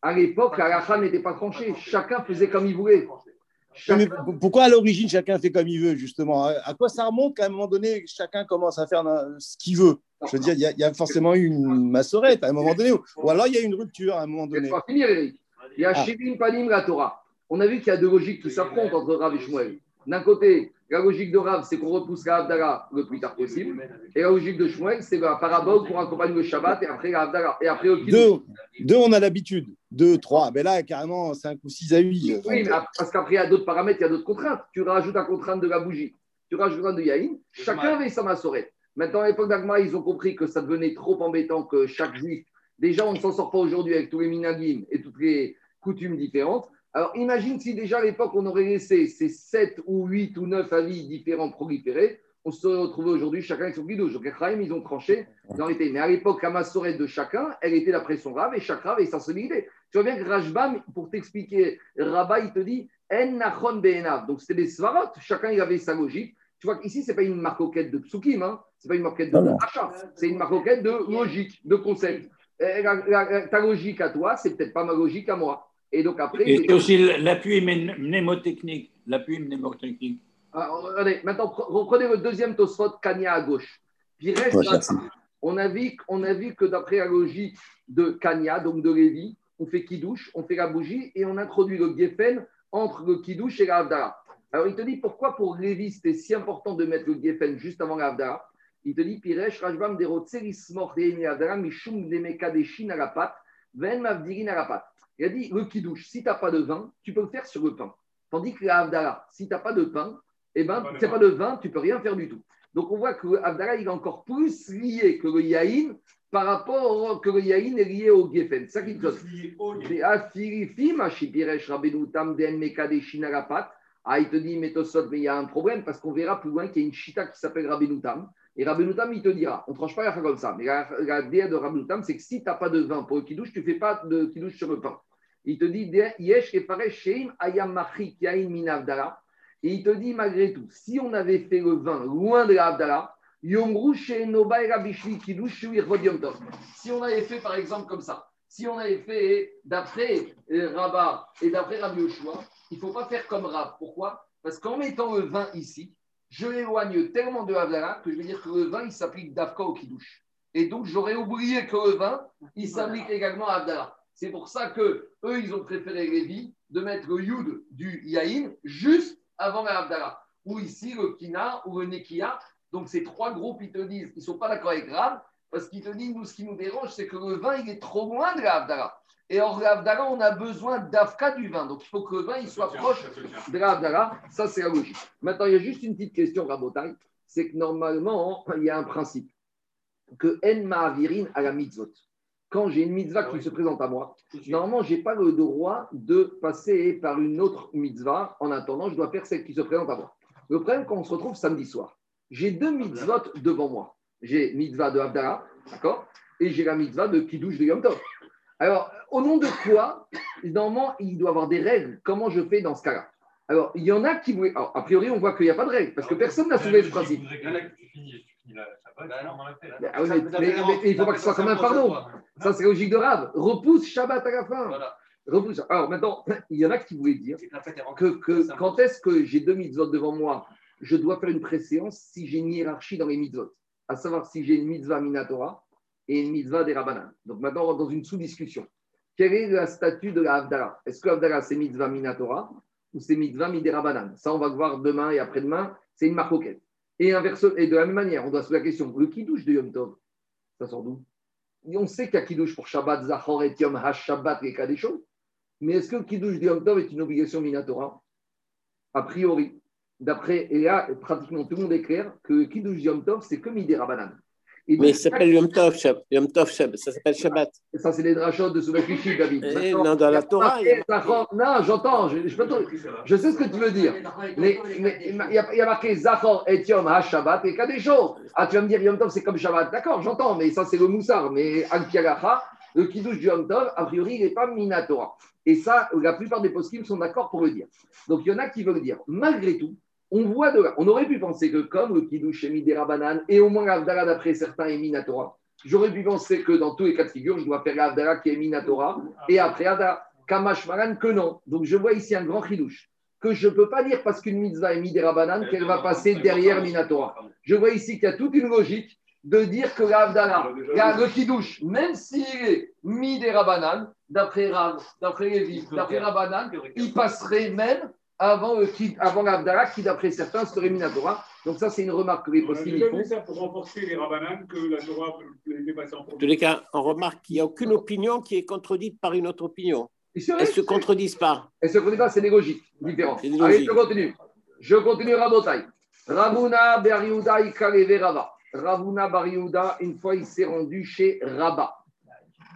À l'époque, la n'était pas tranchée. Chacun faisait comme il voulait. Mais pourquoi à l'origine chacun fait comme il veut, justement À à quoi ça remonte qu'à un moment donné, chacun commence à faire ce qu'il veut? Je veux dire, il y a- il y, a forcément eu une massorette à un moment donné, ou alors il y a une rupture à un moment donné. Laisse-moi finir, Eric. Il y a Ah. Shivim Panim la Torah. On a vu qu'il y a deux logiques qui s'affrontent entre Rav et Shmuel. D'un côté, la logique de Rav, c'est qu'on repousse la Havdalah le plus tard possible. Et la logique de Shmuel, c'est la parabole pour accompagner le Shabbat et après la Havdalah. Et après le. Deux, deux, on a l'habitude. Deux, trois. Mais là, carrément, cinq ou six à huit. Oui, mais ap- parce qu'après, il y a d'autres paramètres, il y a d'autres contraintes. Tu rajoutes la contrainte de la bougie, tu rajoutes la contrainte de Yaïn. Chacun avait sa massorette. Maintenant, à l'époque d'Agma, ils ont compris que ça devenait trop embêtant que chaque juif. Déjà, on ne s'en sort pas aujourd'hui avec tous les minagim et toutes les coutumes différentes. Alors, imagine si déjà à l'époque, on aurait laissé ces 7 ou 8 ou 9 avis différents proliférer. On se serait retrouvé aujourd'hui chacun avec son guidouche. Donc, les ils ont tranché. Ils ont été. Mais à l'époque, la massorette de chacun, elle était la pression rave et chaque rave avait sa solidité. Tu vois bien que Rajbam, pour t'expliquer, Rabat, il te dit En nachon be'enav. Donc c'était des svarot, chacun il avait sa logique. Tu vois qu'ici, ce n'est pas une marcoquette de psukim, hein. ce n'est pas une marcoquette de achat, c'est une marcoquette de logique, de concept. Et la- la- la- ta logique à toi, c'est peut-être pas ma logique à moi. Et donc après. Et c'est aussi l'appui mné- mnémotechnique. L'appui mnémotechnique. Alors, regardez, maintenant, pre- reprenez le deuxième Tosfot, Kanya à gauche. Puis reste Ouais, là- on, a vu, on a vu que d'après la logique de Kanya, donc de Lévi, on fait Kidouche, on fait la bougie et on introduit le Geffen entre le Kidouche et la Havdalah. Alors il te dit pourquoi pour Lévi c'était si important de mettre le Geffen juste avant la Havdalah? Il te dit Piresh, Rajbam, Derotseris, Mor, Reini, Havdalah, Mishum, Demeka, Deshin, à la pâte, Ven, Mavdirin, à la pâte. Il a dit le Kidouche, si tu n'as pas de vin, tu peux le faire sur le pain. Tandis que la Havdalah, si tu n'as pas de pain, eh ben, Pas de c'est vin. pas de vin, tu peux rien faire du tout. Donc on voit que il est encore plus lié que le Yahin par rapport au- que le Yahin est lié au Geffen. C'est ça donne. Ah, il te dit, mais il y a un problème parce qu'on verra plus loin qu'il y a une chita qui s'appelle Rabbeinu Tam. Et Rabbeinu Tam, il te dira, on ne tranche pas la fin comme ça, mais la, la déa de Rabbeinu Tam, c'est que si tu n'as pas de vin pour le kidouche, tu ne fais pas de kidouche sur le pain. Il te dit, Yesh Ayam. Et il te dit, malgré tout, si on avait fait le vin loin de la Tov. Si on avait fait par exemple comme ça, si on avait fait d'après euh, Rabat et d'après Rabbi Yoshua, il ne faut pas faire comme Rab. Pourquoi? Parce qu'en mettant le vin ici, je l'éloigne tellement de Havdalah que je vais dire que le vin, il s'applique d'Afka au Kiddush. Et donc, j'aurais oublié que le vin, il s'applique également à Havdalah. C'est pour ça que eux, ils ont préféré Lévi de mettre le Yud du Yahin juste avant la. Ou ici, le Kina ou le Nekia. Donc, ces trois groupes, ils te disent, ils ne sont pas d'accord avec Rab, parce qu'ils te disent, nous, ce qui nous dérange, c'est que le vin, il est trop loin de la. Et la Havdalah, on a besoin d'Afka du vin. Donc, il faut que le vin, il soit proche de la Havdalah. Ça, c'est la logique. Maintenant, il y a juste une petite question, Rabotai. C'est que normalement, il y a un principe. Que En Ma'avirin à la mitzvot. Quand j'ai une mitzvah qui se présente à moi, normalement, je n'ai pas le droit de passer par une autre mitzvah. En attendant, je dois faire celle qui se présente à moi. Le problème, quand on se retrouve samedi soir, j'ai deux mitzvot devant moi. J'ai mitzvah de Havdalah, d'accord? Et j'ai la mitzvah de Kiddush de Yom Tov. Alors, au nom de quoi, normalement, il doit y avoir des règles. Comment je fais dans ce cas-là? Alors, il y en a qui voulaient. Alors, a priori, on voit qu'il n'y a pas de règles, parce que personne n'a soulevé ce principe. Il. Ah ne faut pas que ce soit comme un fardeau. Ça, c'est la logique de Rav. Repousse Shabbat à la fin. Voilà. Repousse. Alors, maintenant, il y en a qui voulaient dire que quand est-ce que j'ai deux mitzvot devant moi, je dois faire une préséance si j'ai une hiérarchie dans les mitzvot, à savoir si j'ai une mitzvah minatora et une mitzvah des Rabbanan. Donc maintenant, on rentre dans une sous-discussion. Quel est le statut de la Est-ce que Havdalah, c'est mitzvah minatora ou c'est mitzvah midé Rabbanan? Ça, on va le voir demain et après-demain. C'est une marcoquette. Et, inverse, et de la même manière, on doit se poser la question le kiddush de Yom Tov, ça sort d'où? On sait qu'il y a kiddush pour Shabbat, Zachor et Yom HaShabbat et Kadeshot. Mais est-ce que le kiddush de Yom Tov est une obligation minatora A priori, d'après, et là, pratiquement tout le monde est clair que le kiddush de Yom Tov, c'est que midé Rabbanan. Et Mais donc, ça s'appelle Yom Tov, Yom Tov, Shab- ça s'appelle Shabbat. ça, c'est les drachot de Souvakishim, David. Eh, Maintenant, non, dans la Torah, Zachor- Non, j'entends, je, sais ce que tu veux dire. Mais mais il y, a- il y a marqué Zachor et Yom HaShabbat et Kadesho. Ah, tu vas me dire Yom Tov, c'est comme Shabbat. D'accord, j'entends, mais ça, c'est le Moussar. Mais Al Kiagacha, le Kiddush du Yom Tov, a priori, il n'est pas Minatora. Et ça, la plupart des poskim sont d'accord pour le dire. Donc, il y en a qui veulent dire, malgré tout, on voit de là. On aurait pu penser que comme le Kiddush est Midera Banane et au moins l'Avdala d'après certains est Minatora, j'aurais pu penser que dans tous les cas de figure, je dois faire l'Avdala qui est Minatora et après Avdala. Kamash Maran que non. Donc, je vois ici un grand Kiddush que je ne peux pas dire parce qu'une mitzvah est midera qu'elle va passer derrière Minatora. Je vois ici qu'il y a toute une logique de dire que l'Avdala, le Kiddush, même s'il est midera d'après Rav, d'après Lévi, d'après Rabbanan, il passerait même avant, le Kid- avant l'Avdala qui, d'après certains, serait Minatora. Donc, ça, c'est une remarque que les déjà font. ça pour renforcer les rabananes que la Torah peut les dépasser en En tous premier. les cas, on remarque qu'il n'y a aucune opinion qui est contredite par une autre opinion. Elles ne se contredisent pas. Et ce qu'on dit pas, c'est des logiques différentes. Des Allez, je continue. Je continue Rabotai. Ravuna Beriuda Ikaleve Rava. Ravuna Bariuda, une fois, il s'est rendu chez Rabat.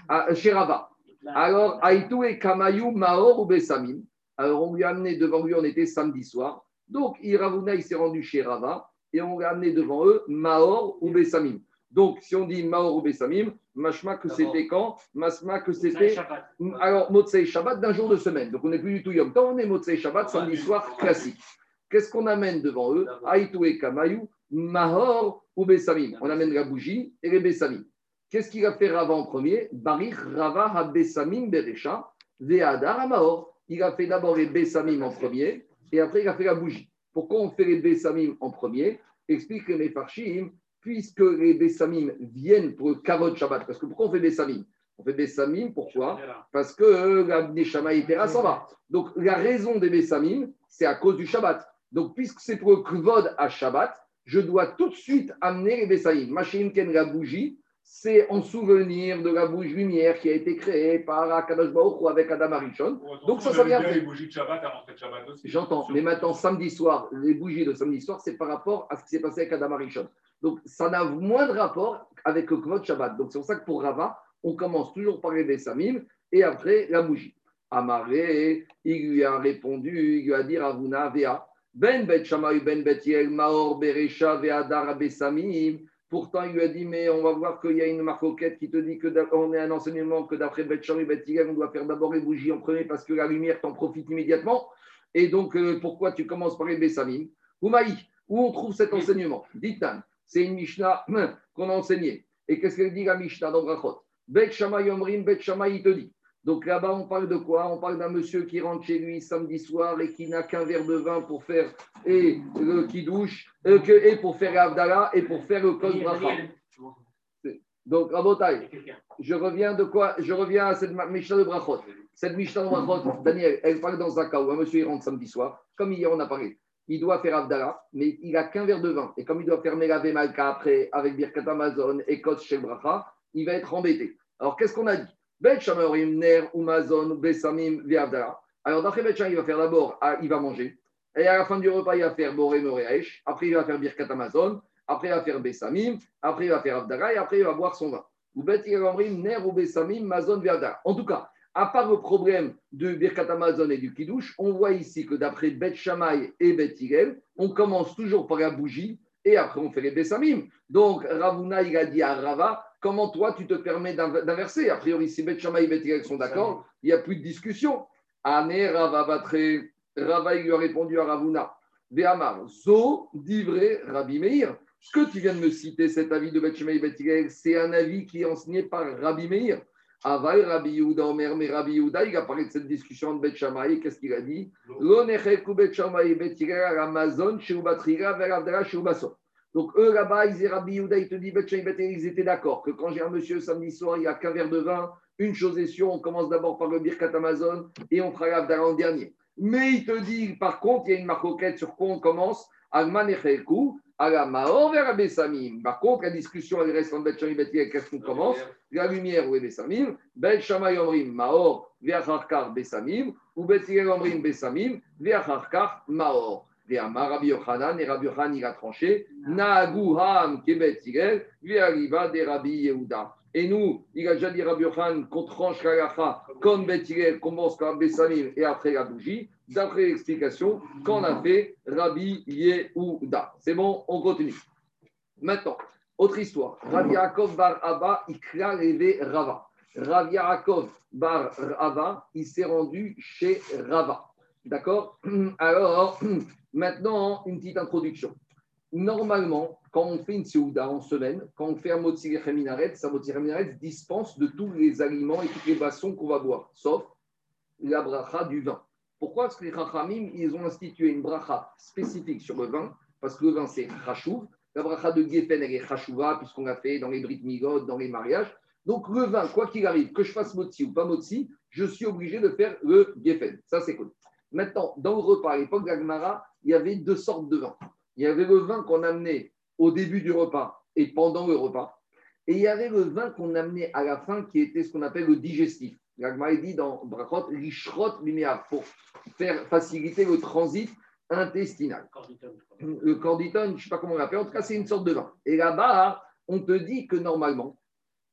Ah, chez Rabat. Alors, Aïtou et Kamayu Maor ou Bessamim? Alors, on lui a amené devant lui, on était samedi soir. Donc, il- s'est rendu chez Rava et on l'a amené devant eux Maor ou Bessamim. Donc, si on dit Maor ou Bessamim, machma que c'était quand Masma que c'était alors, Motsei Shabbat d'un jour de semaine. Donc, on n'est plus du tout Yom Tov, on est Motsei Shabbat, samedi soir, classique. Qu'est-ce qu'on amène devant eux Aïtou et Kamayu, Mahor ou Bessamim. On amène la bougie et les Bessamim. Qu'est-ce qu'il a fait Rava en premier Barich Rava ha Bessamim Berecha, Ve'adar Mahor. Il a fait d'abord les Bessamim en premier et après il a fait la bougie. Pourquoi on fait les Bessamim en premier? Explique les Mefarshim, puisque les Bessamim viennent pour le Kavod Shabbat. Parce que pourquoi on fait Bessamim On fait Bessamim, pourquoi? Parce que la Neshama Itera s'en va. Donc, la raison des Bessamim, c'est à cause du Shabbat. Donc, puisque c'est pour le Kvod à Shabbat, je dois tout de suite amener les Bessamim. Machin Ken, la bougie, c'est en souvenir de la bouche lumière qui a été créée par Akadosh Baruch Hu avec Adam Arishon. Donc ça, ça vient les après. J'entends, mais maintenant, samedi soir, les bougies de samedi soir, c'est par rapport à ce qui s'est passé avec Adam Arishon. Donc, ça n'a moins de rapport avec le Kvot Shabbat. Donc, c'est pour ça que pour Rava, on commence toujours par les Bessamim et après la bougie. Amaré, il lui a répondu, il lui a dit Ravuna Vea, Ben Bet Shammai Ben Bet Yel, Maor Beresha Ve'adar Bessamim. Pourtant, il lui a dit, mais on va voir qu'il y a une marcoquette qui te dit que on est un enseignement que d'après Bet Shammai Bet Yel, on doit faire d'abord les bougies en premier parce que la lumière t'en profite immédiatement. Et donc, euh, pourquoi tu commences par les Bessamim? Oumaï, où on trouve cet enseignement? Ditan, c'est une Mishnah hum, qu'on a enseignée. Et qu'est-ce qu'elle dit la Mishnah dans Brachot? Bet Shammai Omrim, Bet il te dit. Donc là-bas, on parle de quoi? On parle d'un monsieur qui rentre chez lui samedi soir et qui n'a qu'un verre de vin pour faire et le qui douche, et pour faire l'Avdallah et pour faire le Bracha. Donc, Rabotai, je reviens de quoi? Je reviens à cette Mishnah de Brachot. Cette Mishnah de Brachot, Daniel, elle parle dans un cas où un monsieur il rentre samedi soir, comme hier on a parlé. Il doit faire Avdallah, mais il n'a qu'un verre de vin. Et comme il doit faire Melavé Malka après, avec Birkat Amazon et Kotz Shel Bracha, il va être embêté. Alors, qu'est-ce qu'on a dit? Alors, d'après Bet Shammai, il va faire d'abord, ah, il va manger. Et à la fin du repas, il va faire Boré Moreash. Après, il va faire Birkat Amazon. Après, il va faire Bessamim. Après, il va faire Avdallah. Et après, il va boire son vin. Ner ou Bessamim, Mazon, Ve'avdallah. En tout cas, à part le problème de Birkat Amazon et du Kiddush, on voit ici que d'après Bet et Bet on commence toujours par la bougie et après on fait les Bessamim. Donc Ravuna, il a dit à Rava, comment toi tu te permets d'inv- d'inverser? A priori, si Bet Shammai et Bet sont d'accord, il n'y a plus de discussion. Ane Rava Batre, Rava, il lui a répondu à Ravuna, Ve'amar, Zo, Divré, Rabbi Meir. Ce que tu viens de me citer, cet avis de Bet Shammai et Bet Hillel, c'est un avis qui est enseigné par Rabbi Meir. Aval Rabbi Yehuda Omer, il a parlé de cette discussion de Bet Shammai, qu'est-ce qu'il a dit? Bet Shammai et Bet Ubason. Donc eux là-bas, ils Rabbi Yehuda, il te dit, Bet Shammai, ils étaient d'accord que quand j'ai un monsieur samedi soir, il n'y a qu'un verre de vin, une chose est sûre, on commence d'abord par le Birkat Amazon et on fera l'Avdala en dernier. Mais il te dit, par contre, il y a une marcoquette sur quoi on commence, Alman Echeku, Ala Maor vers Abessamim. Par contre, la discussion, elle reste entre Bet Shammai et qu'est-ce qu'on commence la lumière ou les Bessamim, Bet Shammai Omrim Maor, Ve'acharkar Bessamim, ou Bet Omrim Bessamim, Ve'acharkar Maor. Ve'amar Rabbi Yochanan, et Rabbi Yochanan, il a tranché, Naagu Ham Kebet Ve'ariva de Rabbi Yehuda. Et nous, il a déjà dit Rabbi Yochanan qu'on tranche la comme Bet qu'on commence par Bessamim et après la bougie, d'après l'explication qu'on a fait Rabbi Yehuda. C'est bon, on continue. Maintenant, autre histoire. Rav Yaakov bar Abba, Rava. Rav Yaakov bar il s'est rendu chez Rava. D'accord? [CLEARS THROAT] Alors, [CLEARS THROAT] maintenant, une petite introduction. Normalement, quand on fait une Seouda en semaine, quand on fait un Motzi Minaret, sa Motzi Minaret dispense de tous les aliments et toutes les boissons qu'on va boire, sauf la bracha du vin. Pourquoi Parce que les Chachamim, ils ont institué une bracha spécifique sur le vin, parce que le vin, c'est Chachouv. La bracha de Geffen, elle est Chachouva, puisqu'on l'a fait dans les Brit Migot, dans les mariages. Donc, le vin, quoi qu'il arrive, que je fasse Motzi ou pas Motzi, je suis obligé de faire le Geffen. Ça, c'est cool. Maintenant, dans le repas, à l'époque d'Agmara, il y avait deux sortes de vin. Il y avait le vin qu'on amenait au début du repas et pendant le repas. Et il y avait le vin qu'on amenait à la fin qui était ce qu'on appelle le digestif. L'Agmara dit dans Brachot, l'ishrot lumière pour faire faciliter le transit intestinal. Le corditone, je ne sais pas comment on l'appelle, en tout cas, c'est une sorte de vin. Et là-bas, on te dit que normalement,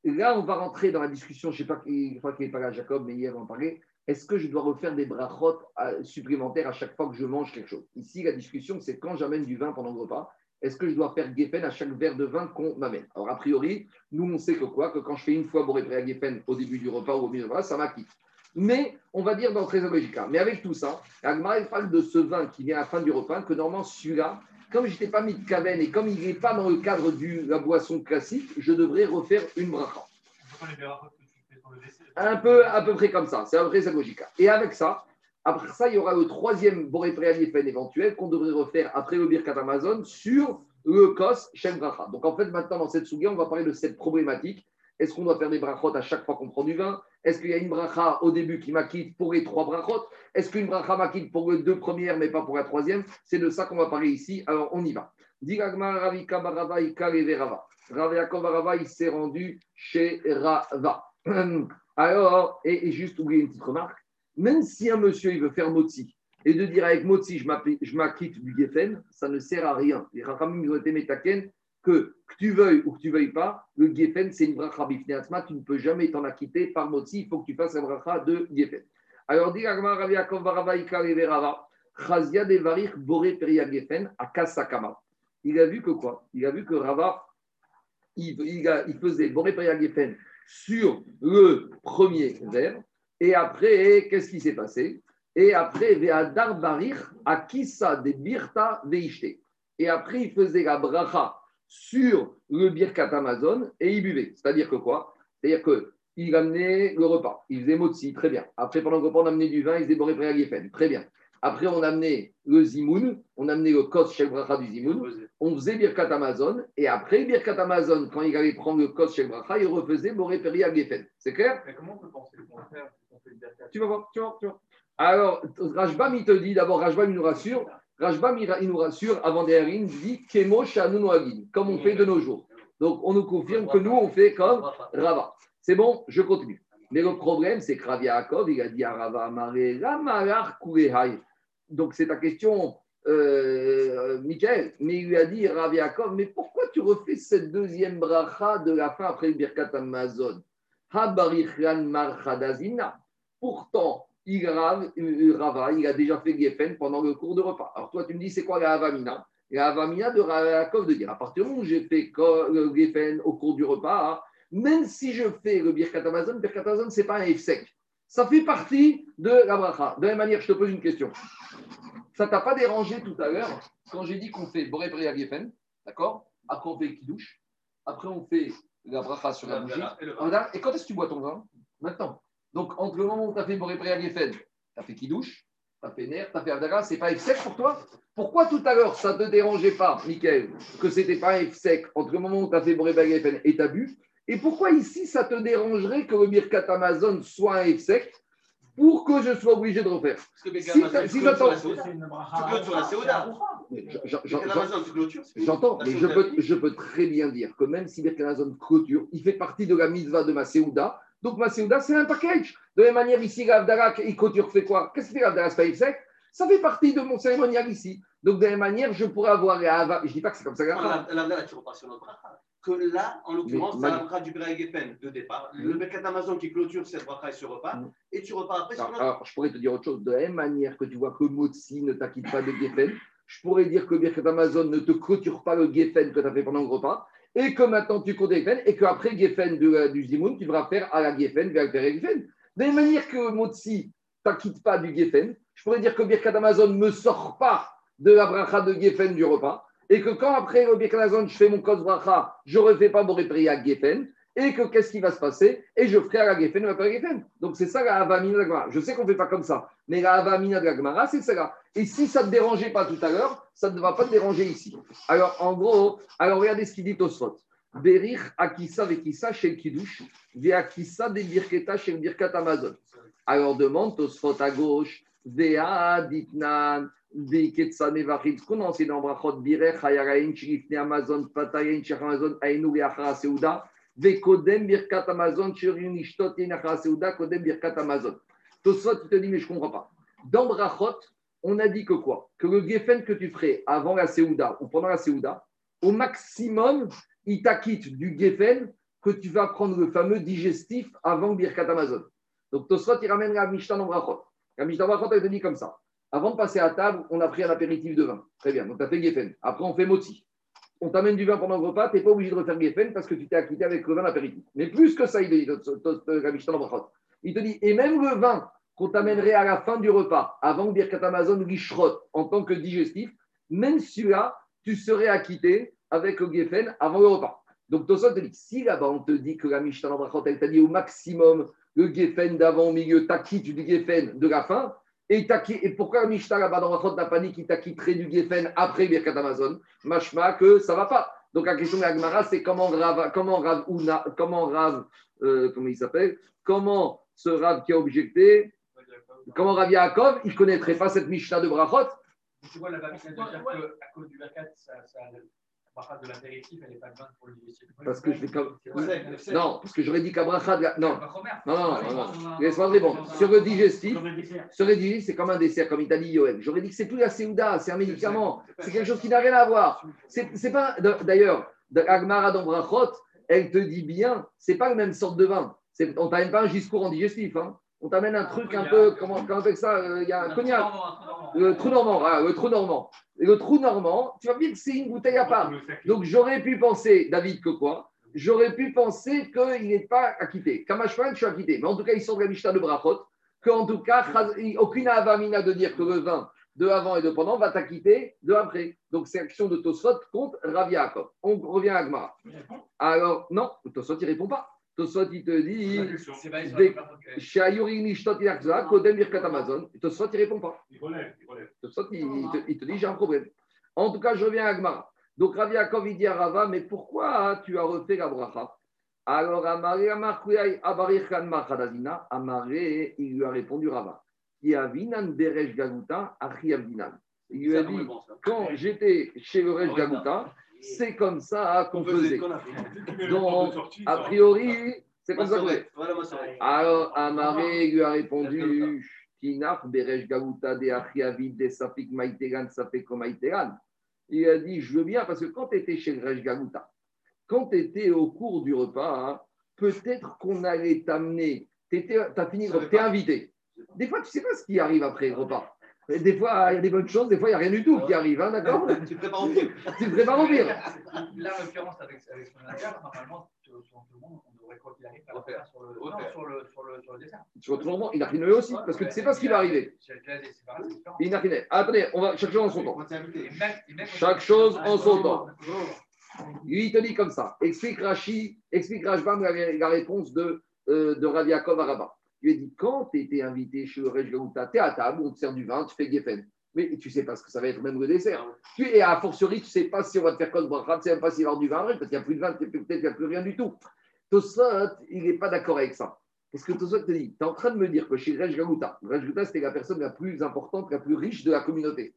là, on va rentrer dans la discussion, je ne sais pas, je crois qu'il n'est pas là, Jacob, mais hier, on en parlait. Est-ce que je dois refaire des brachot euh, supplémentaires à chaque fois que je mange quelque chose? Ici, la discussion, c'est quand j'amène du vin pendant le repas, est-ce que je dois faire Geffen à chaque verre de vin qu'on m'amène? Alors, a priori, nous, on sait que quoi? Que quand je fais une fois Boré à Geffen au début du repas ou au milieu du repas, ça m'acquitte. Mais on va dire dans très logique. Mais avec tout ça, Agmar il parle de ce vin qui vient à la fin du repas, que normalement, celui-là, comme je n'étais pas mis de cavenne et comme il n'est pas dans le cadre de la boisson classique, je devrais refaire une bracha. Un peu, à peu près comme ça. C'est à peu près sa logique. Et avec ça, après ça, il y aura le troisième Boré Préalifen éventuel qu'on devrait refaire après le Birkat Amazon sur le Kos Shem Bracha. Donc en fait, maintenant, dans cette souga, on va parler de cette problématique. Est-ce qu'on doit faire des brachot à chaque fois qu'on prend du vin? Est-ce qu'il y a une bracha au début qui m'acquitte pour les trois brachot? Est-ce qu'une bracha m'acquitte pour les deux premières mais pas pour la troisième? C'est de ça qu'on va parler ici. Alors on y va. Rav Rava, il s'est rendu chez Rava. [CLEARS THROAT] Alors, et, et juste oublier une petite remarque, même si un monsieur il veut faire motzi et de dire avec motzi je m'acquitte du geffen, ça ne sert à rien. Les Rachamim ont été que que tu veuilles ou que tu veuilles pas, le geffen c'est une bracha bifnei atzma, tu ne peux jamais t'en acquitter par motzi, il faut que tu fasses la bracha de geffen. Alors, dit Rava, Chazia Boré Peria Geffen à. Il a vu que quoi? Il a vu que Rava, il faisait Boré Peria Geffen sur le premier verre. Et après, qu'est-ce qui s'est passé? Et après, Akisa de Birta Veishte. Et après, il faisait la bracha sur le Birkat Amazon et il buvait. C'est-à-dire que quoi? C'est-à-dire qu'il amenait le repas. Il faisait motzi, très bien. Après, pendant le repas, on amenait du vin, il faisait Boré. Très bien. Après, on amenait le zimoun, on amenait le kos chez bracha du zimoun, on faisait Birkat Amazon, et après Birkat Amazon, quand il allait prendre le kos chez bracha, il refaisait Boré Peria Geffen. C'est clair? Mais comment on peut penser le contraire Tu vas voir, tu vas voir. Alors, Rajbam, il te dit, d'abord, Rajbam, il nous rassure. Rajbam, il, nous rassure, avant derrière, il dit Kemo comme on fait de nos jours. Donc, on nous confirme que nous, on fait comme Rava. C'est bon, je continue. Mais le problème, c'est que Rav Yaakov, il a dit à Rava Amare. Donc, c'est ta question, euh, Michael. Mais il lui a dit, Rav Yaakov, mais pourquoi tu refais cette deuxième bracha de la fin après le Birkat Amazon. Pourtant, il, euh, il a déjà fait Geffen pendant le cours de repas. Alors, toi, tu me dis, c'est quoi la Havamina? La Havamina de Rav Yaakov de dire, à partir du moment où j'ai fait le Geffen au cours du repas, hein, même si je fais le Birkat Amazon, Birkat Amazon, ce n'est pas un F. Ça fait partie de la bracha. De la même manière, je te pose une question. Ça t'a pas dérangé tout à l'heure quand j'ai dit qu'on fait Boré Geffen, d'accord? Après, on fait le. Après, on fait la bracha sur la bougie. Et Voilà. Et quand est-ce que tu bois ton vin? Maintenant. Donc, entre le moment où tu as fait Boré Geffen, tu as fait Kiddush, tu as fait Ner, tu as fait Abdallah, c'est pas sec pour toi? Pourquoi tout à l'heure, ça ne te dérangeait pas, Michael, que c'était pas sec entre le moment où tu as fait Boré Geffen et tu as bu? Et pourquoi ici, ça te dérangerait que le Birkat Amazon soit un F sec pour que je sois obligé de refaire Parce que Birkat Si Amazon, si tu. J'entends, mais je peux, je très bien dire que même si Birkat Amazon clôture, il fait partie de la mitzvah de ma Séouda. Donc ma Séouda, c'est un package. De la même manière, ici, l'Avdalak, il clôture fait quoi? Qu'est-ce que fait l'Avdalak C'est pas F sec Ça fait partie de mon cérémonial ici. Donc de la même manière, je pourrais avoir la Je dis pas que c'est comme ça. la Hava. La la- tu repars sur notre bracha. Que là, en l'occurrence, c'est la bracha du Bera Geffen de départ. Oui. Le Birkat Amazon qui clôture cette bracha et ce repas. Mm. Et tu repars après sur Alors, notre alors, je pourrais te dire autre chose. De la même manière que tu vois que Motsi ne t'acquitte pas de Geffen, je pourrais dire que Birkat Amazon ne te clôture pas le Geffen que tu as fait pendant le repas, et que maintenant tu comptes Geffen, et qu'après Geffen du, euh, du Zimoun, tu devras faire à la Geffen, vers faire Geffen. De la même manière que Motsi t'acquitte pas du Geffen, je pourrais dire que Birkat Amazon ne me sort pas de la bracha de Geffen du repas, et que quand après le Birkat Amazon, je fais mon Kos bracha, je ne refais pas mon à Geffen, et que qu'est-ce qui va se passer? Et je ferai à la Geffen, à Geffen. Donc c'est ça la Havamina de. Je sais qu'on ne fait pas comme ça, mais la Havamina de la c'est cela. Et si ça ne te dérangeait pas tout à l'heure, ça ne va pas te déranger ici. Alors en gros, alors regardez ce qu'il dit Tosfot. Berich Akissa Vekissa Ve Akissa Birketa Birkat Amazon. Alors demande Tosfot à gauche, Ditnan, ce qu'on a enseigné dans Brachot Birech, Hayarain, Chirifne Amazon, Patayin, Amazon, Ainu, Yachara Seuda, Vekodem Birkat Amazon, Chirin Ishtot, Yachara Seuda, Kodem Birkat Amazon. Tosfot, il te dit, mais je ne comprends pas. Dans Brachot, on a dit que quoi? Que le Geffen que tu ferais avant la Séouda ou pendant la Séouda, au maximum, il t'acquitte du Geffen que tu vas prendre le fameux digestif avant Birkat Amazon. Donc Tosfot, il ramène la Mishnah dans Brachot. La Mishnah Brachot, elle te dit comme ça. Avant de passer à table, on a pris un apéritif de vin. Très bien, donc tu as fait Geffen. Après, on fait Moti. On t'amène du vin pendant le repas, tu n'es pas obligé de refaire Geffen parce que tu t'es acquitté avec le vin d'apéritif. Mais plus que ça, il te dit, la. Il te dit, et même le vin qu'on t'amènerait à la fin du repas, avant le Birkat Amazon Lishrot, en tant que digestif, même celui-là, tu serais acquitté avec le Geffen avant le repas. Donc, Tosot te dit, si là-bas on te dit que la Mishnah Brachot, elle t'a dit au maximum le Geffen d'avant, au milieu, t'acquitte du Geffen de la fin, et, et pourquoi Mishnah là-bas dans Brachot n'a pas dit qu'il t'acquitterait du Geffen après Birkat Amazon? Mashma que ça va pas. Donc, la question de la Gemara, c'est comment Rav, comment Rav, comment euh, comment il s'appelle? Comment ce Rav qui a objecté Comment Rav Yaakov, il ne connaîtrait pas cette Mishnah de Brachot? Tu vois, cause du Berkat, ça, bracha de l'apéritif, elle n'est pas bonne pour le digestif. Parce que je vais comme. Non, parce que j'aurais dit qu'Abracha. de la- Non, non, non, non. Laisse-moi répondre. Sur le digestif, Sur le digestif, c'est comme un dessert, comme il t'a dit Yoel. J'aurais dit que c'est plus la Séouda, c'est un médicament. C'est quelque chose qui n'a rien à voir. C'est pas. D'ailleurs, Agmara dans Brachot, elle te dit bien, c'est pas la même sorte de vin. On t'amène pas un discours en digestif. Hein. On t'amène un truc un peu. Comment, comment on ça euh, Il y a un cognac. Le trou normand, voilà, le trou normand. Et le trou normand, tu vas me dire que c'est une bouteille à part. Donc j'aurais pu penser, David, que quoi? J'aurais pu penser qu'il n'est pas acquitté. Kamashman, je suis acquitté. Mais en tout cas, ils sont de la Mishnah de Brachot, qu'en tout cas, aucune avamina de dire que le vin de avant et de pendant va t'acquitter de après. Donc c'est action de Tosfot contre Rav Yaakov. On revient à Agmara. Alors, non, Tosfot, il ne répond pas. Tosfot, il te dit. Kodem Birkat Amazon. Tosfot, il ne répond pas. Il relève, il relève. Tosfot, il, il te, il te dit j'ai un problème. En tout cas, je reviens à Agmara. Donc Rav Yaakov, il dit à Rava, mais pourquoi tu as refait la bracha? Alors, Amaré, Amarkuyai, Abarich Khan Machadadina, Amaré, il lui a répondu Rava. Yavinan Beresh Gaguta, Achi Abdinan. Il lui a dit, quand j'étais chez le Resh Gaguta, c'est comme ça qu'on faisait. Donc, a priori, c'est comme ça qu'on soirée. Alors, Amaré lui a répondu Tinach, Beresh Gaguta, de Achiavid, de Safik Safeko Maïteran. Il a dit Je veux bien, parce que quand tu étais chez le Resh Gaguta, quand tu étais au cours du repas, hein, peut-être qu'on allait t'amener. Tu as fini, tu es invité. Des fois, tu ne sais pas ce qui arrive après le repas. Et Des fois, il y a des bonnes choses, des fois, il n'y a rien du tout qui arrive, hein, d'accord [LAUGHS] Tu te prépares au pire. [LAUGHS] Tu te prépares au pire. Là, en l'occurrence, avec, avec son intérieur, normalement, sur sur tout le monde, on devrait, quoi qu'il arrive, faire sur le, non, sur le, sur le, sur le dessert. Sur tout le monde, il a fini aussi, parce que tu ne sais pas ce qui va arriver. Il n'a fini. Attendez, on va chaque chose en son temps. Chaque chose en son temps. Lui, il te dit comme ça. Explique Rashi, explique Rajbam la, la réponse de, euh, de Rav Yaakov à Rabat. Il lui a dit quand tu étais invité chez le Rej Gaouta, tu es à table, on te sert du vin, tu fais Geffen. Mais tu sais pas ce que ça va être même le dessert. Tu, et à fortiori, tu sais pas si on va te faire code bracha, tu sais même pas s'il va y avoir du vin, parce qu'il n'y a plus de vin, peut-être qu'il n'y a plus rien du tout. Tosfot, il n'est pas d'accord avec ça. Parce que Tosfot te dit, tu es en train de me dire que chez Rej Gaouta, Rej Gaouta, c'était la personne la plus importante, la plus riche de la communauté.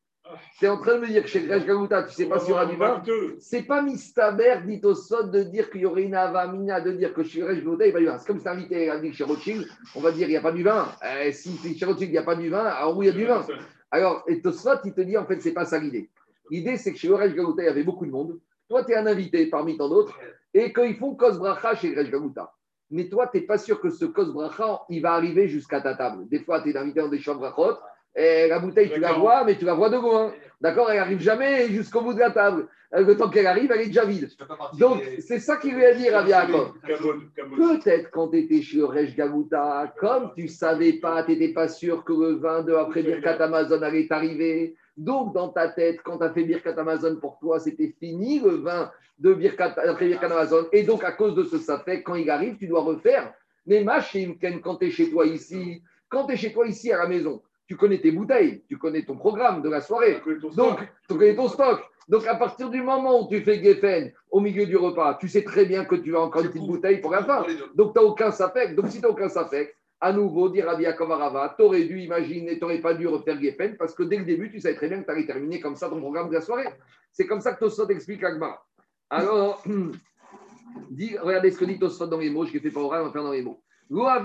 Tu es en train de me dire que chez Rej Gaouta, tu ne sais pas s'il y aura du vin. C'est pas mistaber, dit au sot, de dire qu'il y aurait une avamina, de dire que chez Rej Gaouta, il n'y a pas du vin. C'est comme si tu invité à dire chez Rothschild, on va dire il n'y a pas du vin. Euh, si c'est chez Rothschild, il n'y a pas du vin, alors oui, il y a du vin. Alors, et Tosfot, il te dit, en fait, c'est pas ça l'idée. L'idée, c'est que chez Rej Gaouta, il y avait beaucoup de monde. Toi, tu es un invité parmi tant d'autres, et qu'ils font Kos Bracha chez Rej Gaouta. Mais toi, tu n'es pas sûr que ce Kos Bracha, il va arriver jusqu'à ta table. Des fois, tu es invité dans des chambres brachot, et la bouteille, tu la vois, mais tu la vois de loin. D'accord Elle n'arrive jamais jusqu'au bout de la table. Euh, Le temps qu'elle arrive, elle est déjà vide. Donc, c'est ça qu'il Yaakov. Cameroun, Cameroun. Peut-être quand tu étais chez le Rej Gaouta, comme tu savais pas, tu n'étais pas sûr que le vin de après Birkat Amazon allait t'arriver. Donc, dans ta tête, quand tu as fait Birkat Amazon pour toi, c'était fini le vin de Birkat, après Birkat Amazon. Et donc, à cause de ce fait, quand il arrive, tu dois refaire. Mais Machim, quand tu es chez toi ici, quand tu es chez toi ici à la maison, tu connais tes bouteilles, tu connais ton programme de la soirée. Donc, tu connais ton stock. Donc, à partir du moment où tu fais Geffen au milieu du repas, tu sais très bien que tu as encore une petite bouteille pour la fin. Donc, tu n'as aucun safek. Donc, si tu n'as aucun safek, à nouveau, dire Rabbi Yaakov Arava, tu aurais dû imaginer, tu n'aurais pas dû refaire Geffen parce que dès le début, tu savais très bien que tu allais terminer comme ça ton programme de la soirée. C'est comme ça que Tosfot explique Agmar. Alors, [CLEARS THROAT] dis, regardez ce que dit Tosfot dans les mots, je l'ai fait pas oral, on va faire dans les mots. Alors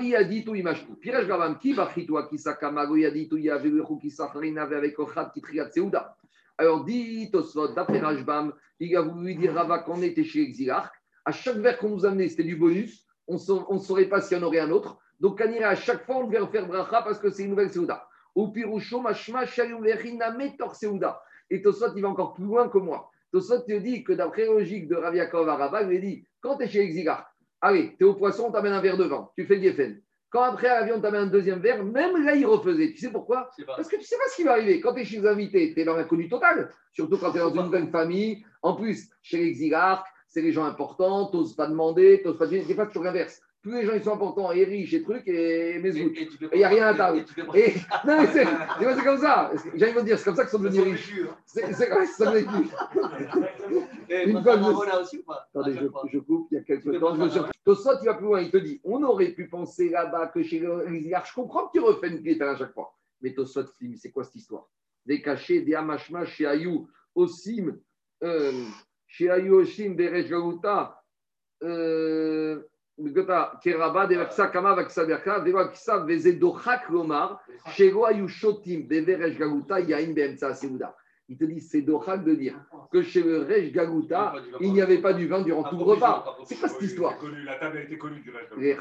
dit Tosfot, d'après Rajbam, il a voulu dire Rava qu'on était chez Exilach. À chaque verre qu'on nous amenait, c'était du bonus. On ne saurait pas s'il y en aurait un autre. Donc, à chaque fois, on devait refaire bracha parce que c'est une nouvelle Seuda. Mashma, Shayum, Verina, Metor Seuda. Et Tosfot, il va encore plus loin que moi. Tosfot te dit que d'après la logique de Rav Yaakov Arava, il dit quand tu es chez Exilach, allez, tu es au poisson, on t'amène un verre de vin, tu fais le Geffen. Quand après à l'avion, on t'amène un deuxième verre, même là, il refaisait. Tu sais pourquoi C'est pas. Parce que tu sais pas ce qui va arriver. Quand tu es chez les invités, tu es dans l'inconnu total. Surtout quand tu es dans une nouvelle famille. En plus, chez les exilarques, c'est les gens importants, tu n'oses pas demander, tu n'oses pas dire. Des fois, tu l'inverse. Plus les gens ils sont importants et riches et trucs et mes Et- il n'y a rien à pas- table. et pas- [LAUGHS] non, mais c'est c'est comme ça. Envie de dire, c'est comme ça qu'ils sont Ça devenus riches. C'est c'est comme ça qu'ils sont devenus riches. [LAUGHS] Eh, je- coupe, il y a Tu quelques temps. ouais. Tosot, il va plus loin, il te dit on aurait pu penser là-bas que chez les je comprends que tu refais une guitare à chaque fois. Mais Tosot, c'est quoi cette histoire? Des cachets, des amashma, chez Ayou, Osim, euh, chez Ayou, Osim, des Rejgaluta, euh, Keraba, des Vaksakama, Vaksaberka, des Vaksa, Vezedochak Lomar, chez Ayou Shotim, des Bemsa Seuda. Il te dit, c'est dochak de dire que chez le Rej Galuta, il n'y avait pas du vin durant tout le repas. C'est quoi cette histoire La table a été connue du. Les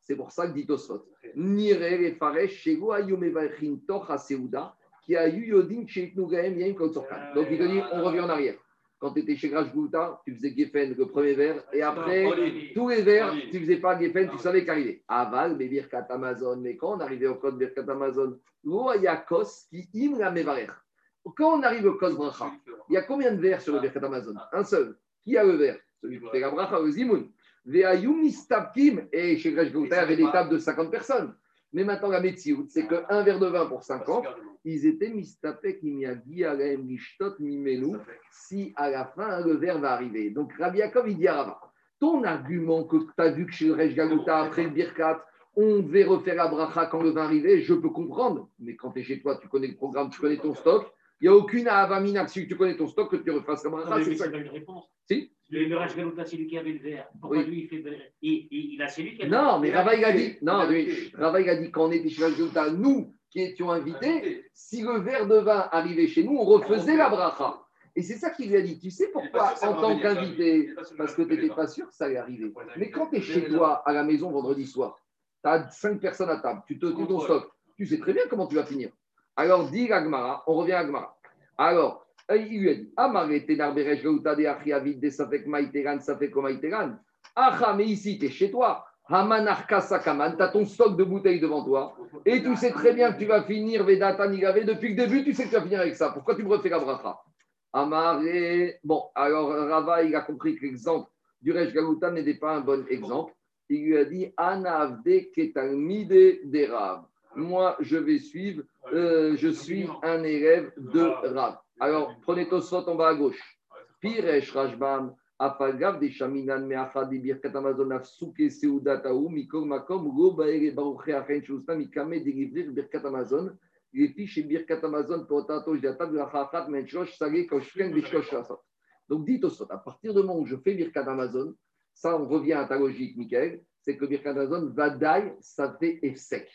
c'est pour ça que dit Tosfot. Nire les faresh, shego ayumevachin toch aseuda, qui a eu yodin chez yaim konsorkan. Donc il te dit, on revient en arrière. Quand tu étais chez Graj Gouta, tu faisais Geffen le premier verre, et après, tous les verres, tu faisais pas Geffen, tu savais qu'arriver. Aval, mais Birkat Amazon, mais quand on arrivait au code Birkat Amazon, lo ayakos qui im la mevarer. Quand on arrive au Kos Bracha, il y a combien de verres sur le Birkat Amazon Un seul. Qui a le verre Celui qui fait la Bracha, le Zimoun. Et chez Grèche il y avait des tables de 50 personnes. Mais maintenant, la Metsiout, c'est qu'un verre de vin pour 50, ils étaient mistapek imiagi alaem lishtot mimelu, si à la fin, le verre va arriver. Donc, Rabbi Yaakov, il dit à ton argument que tu as vu que chez Gagouta, après le Birkat, on devait refaire la bracha quand le vin arrivait, je peux comprendre. Mais quand tu es chez toi, tu connais le programme, tu connais ton stock, il n'y a aucune avamina, si tu connais ton stock, que tu refasses. Non, mais c'est ça. pas une réponse. Si Le Raj Galouta, c'est lui qui avait le verre. Pourquoi Oui. lui, il fait. Il, il, il a, c'est lui qui a Non, mais il a- Rava, il a il dit, non, lui, Rava, il a dit quand on était chez Rajouta, nous qui étions invités, si le verre de vin arrivait chez nous, on refaisait la bracha. Et c'est ça qu'il lui a dit. Tu sais pourquoi, en tant qu'invité, parce que tu n'étais pas sûr que ça allait arriver. Mais quand tu es chez toi, à la maison, vendredi soir, tu as cinq personnes à table, tu te dis ton stock, tu sais très bien comment tu vas finir. Alors, dit Agmara, on revient à Agmara. Alors, euh, il lui a dit Amare tenar beresh geuta de achiavid de safek maïteran, safek maïteran. Acha, mais ici, tu es chez toi. Hamanarka sakaman, tu as ton stock de bouteilles devant toi. Et tu sais très bien que tu vas finir Vedata Nigave. Depuis le début, tu sais que tu vas finir avec ça. Pourquoi tu me refais la bracha? Amaré. Bon, alors Rava, il a compris que l'exemple du Resh Galuta n'était pas un bon exemple. Il lui a dit Anavde ketalmide de Rav. Moi, je vais suivre, euh, je suis un élève de Rav. Alors, prenez Tosfot en bas à gauche. Piresh Rajbam, Afagav de Shaminan Meachad Birkat Amazon Afsuke Seudataou, Mikol Makom, Go Baere Baruche Achen Shusna, Mikame de Livrir Birkat Amazon, les fiches et Birkat Amazon, Potato, Jata, Grafachat, Menchosh, Sage, Koshken, Bishkosh, Rasot. Donc, dites Tosfot, à partir du moment où je fais Birkat Amazon, ça, on revient à ta logique, Michael, c'est que Birkat Amazon, Vadaï, ça fait Efsek.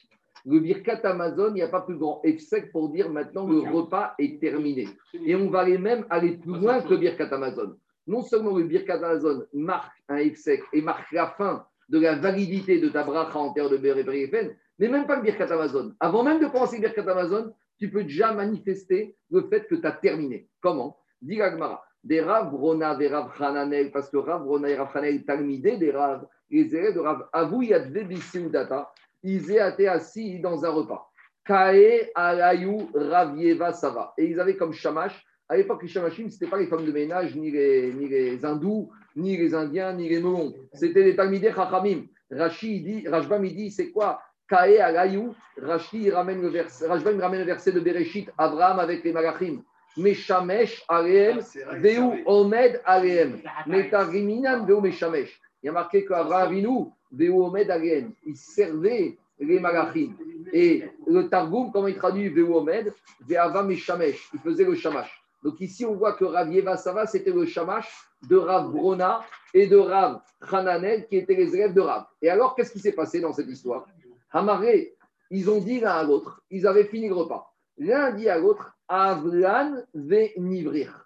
Le Birkat Amazon, il n'y a pas plus grand Efsek pour dire maintenant le repas est terminé. Et on va aller même aller plus loin que le Birkat Amazon. Non seulement le Birkat Amazon marque un Efsek et marque la fin de la validité de ta bracha en terre de Bereberefen, mais même pas le Birkat Amazon. Avant même de commencer le Birkat Amazon, tu peux déjà manifester le fait que tu as terminé. Comment? Dit l'Agmara. Des Rav Brona, des Rav Hananel, parce que Rav Brona et Rav Hananel, Talmidé, des Rav, les élèves de Rav Avou Yadve Data, ils étaient assis dans un repas. Kae Alayou Ravieva Sava. Et ils avaient comme shamash, à l'époque, les shamashim, ce n'était pas les femmes de ménage, ni les, ni les hindous, ni les indiens, ni les melons. C'était les Talmidé Chachamim. Rashi, il dit, Rajbam, il dit, c'est quoi? Kae Alayou, Rashi, il ramène le verset, Rajbam, ramène le verset de Bereshit, Abraham avec les malachim. Meshamesh Aleem, Veu Omed Aleem. Metagiminan Veu Meshamesh. Il y a marqué qu'Abraham Avinu, Veu Omed Aleem, il servait les malachim. Et le Targum, comment il traduit Veu Omed Ve'ava Meshamesh, il faisait le shamash. Donc ici, on voit que Rav Yeva Sava, c'était le shamash de Rav Brona et de Rav Hananel, qui étaient les élèves de Rav. Et alors, qu'est-ce qui s'est passé dans cette histoire? Hamaré, ils ont dit l'un à l'autre, ils avaient fini le repas. L'un dit à l'autre, Avlan ve nivrir.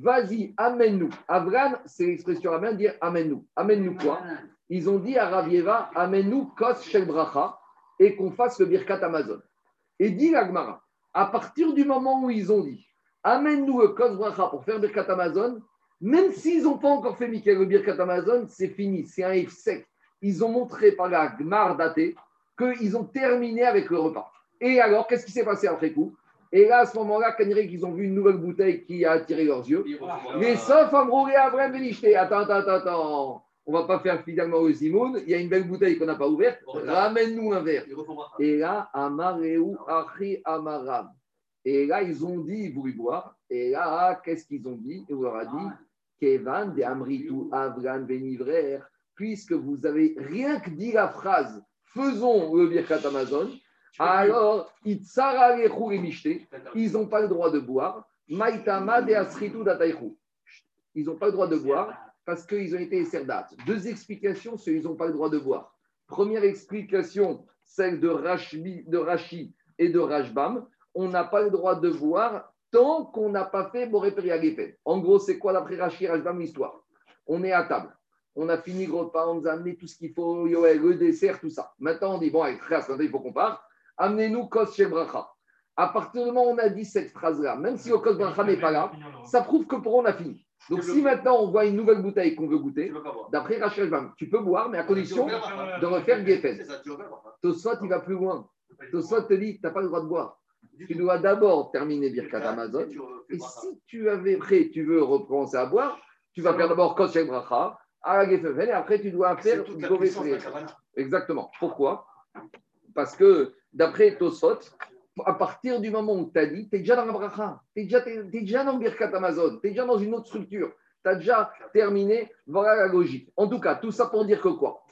Vas-y, amène-nous. Avlan, c'est l'expression arabe, dire amène-nous. Amène-nous quoi? Ils ont dit à Ravieva, amène-nous kos shel bracha et qu'on fasse le birkat Amazon. Et dit l'Agmara, à partir du moment où ils ont dit, amène-nous le kos bracha pour faire birkat Amazon, même s'ils n'ont pas encore fait Michael le birkat Amazon, c'est fini, c'est un sec. Ils ont montré par la Gmar daté qu'ils ont terminé avec le repas. Et alors, qu'est-ce qui s'est passé après coup? Et là, à ce moment-là, Kanirek, ils ont vu une nouvelle bouteille qui a attiré leurs yeux. Les sauf Amroulé Abraham Benishté. Attends, attends, attends, attends. On va pas faire finalement au Zimoun. Il y a une belle bouteille qu'on n'a pas ouverte. Ramène-nous un verre. Et là, Amareu Achi Amaram. Et là, ils ont dit, ils voulaient boire? Et là, qu'est-ce qu'ils ont dit? On leur a dit, Kevan de Amritu Avran Benivrer, puisque vous avez rien que dit la phrase, faisons le Birkat Amazon, Alors, ils n'ont pas le droit de boire. Maïtama de Asritu Dataichu. Ils n'ont pas le droit de boire parce qu'ils ont été esserdat. Deux explications, c'est qu'ils n'ont pas le droit de boire. Première explication, celle de Rashi, de Rashi et de Rashbam. On n'a pas le droit de boire tant qu'on n'a pas fait Boré Periagepen. En gros, c'est quoi d'après Rashi et Rashbam l'histoire? On est à table. On a fini le repas, on nous a amené tout ce qu'il faut, le dessert, tout ça. Maintenant, on dit, bon, allez, frère, il faut qu'on parte. Amenez-nous Kos chez Bracha. À partir du moment où on a dit cette phrase-là, même si le Kos Bracha n'est pas là, ça prouve que pour on a fini. Donc, si maintenant on voit une nouvelle bouteille qu'on veut goûter, d'après Rachel Bam, tu peux boire, mais à condition de refaire Geffen. Tosfot, il va plus loin. Tosfot te dit, tu n'as pas le droit de boire. Tu dois d'abord terminer Birkat Amazon. Et si tu avais prêt, tu veux recommencer à boire, tu vas faire d'abord Kos Bracha, à la Geffen, et après tu dois faire. Exactement. Pourquoi? Parce que d'après Tosfot, à partir du moment où tu as dit, tu es déjà dans la bracha, tu es déjà, dans Birkat Amazon, tu es déjà dans une autre structure, tu as déjà terminé, voilà la logique. En tout cas, tout ça pour dire que quoi?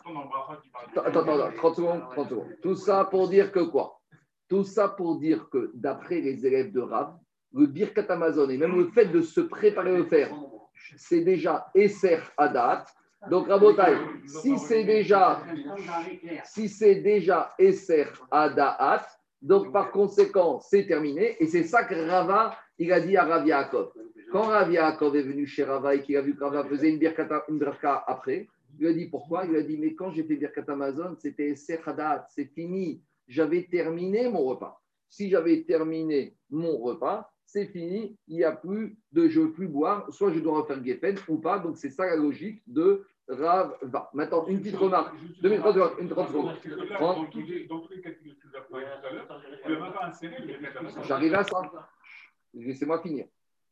Attends, attends, attends, 30 secondes, 30 secondes. Tout ça pour dire que quoi? Tout ça pour dire que d'après les élèves de Rav, le Birkat Amazon et même le fait de se préparer à le faire, c'est déjà Esser Adat. Donc, Rabotai, si c'est déjà si c'est déjà Esser Adaat, donc par conséquent, c'est terminé. Et c'est ça que Rava, il a dit à Rav Yaakov. Quand Rav Yaakov est venu chez Rava et qu'il a vu que Rava faisait une birkata, une draka après, il lui a dit pourquoi? Il lui a dit mais quand j'ai fait Birkat Amazon, c'était Esser Adaat, c'est fini. J'avais terminé mon repas. Si j'avais terminé mon repas, c'est fini, il n'y a plus de je veux plus boire, soit je dois refaire Geffen ou pas. Donc c'est ça la logique de Rav Va. Maintenant, une petite remarque. Deux minutes, une trente secondes. Dans tous les dans tous les cas de figure que tu as parlé tout à l'heure, tu n'as même pas inséré le Birkat Amazon. J'arrive à ça. Laissez-moi finir.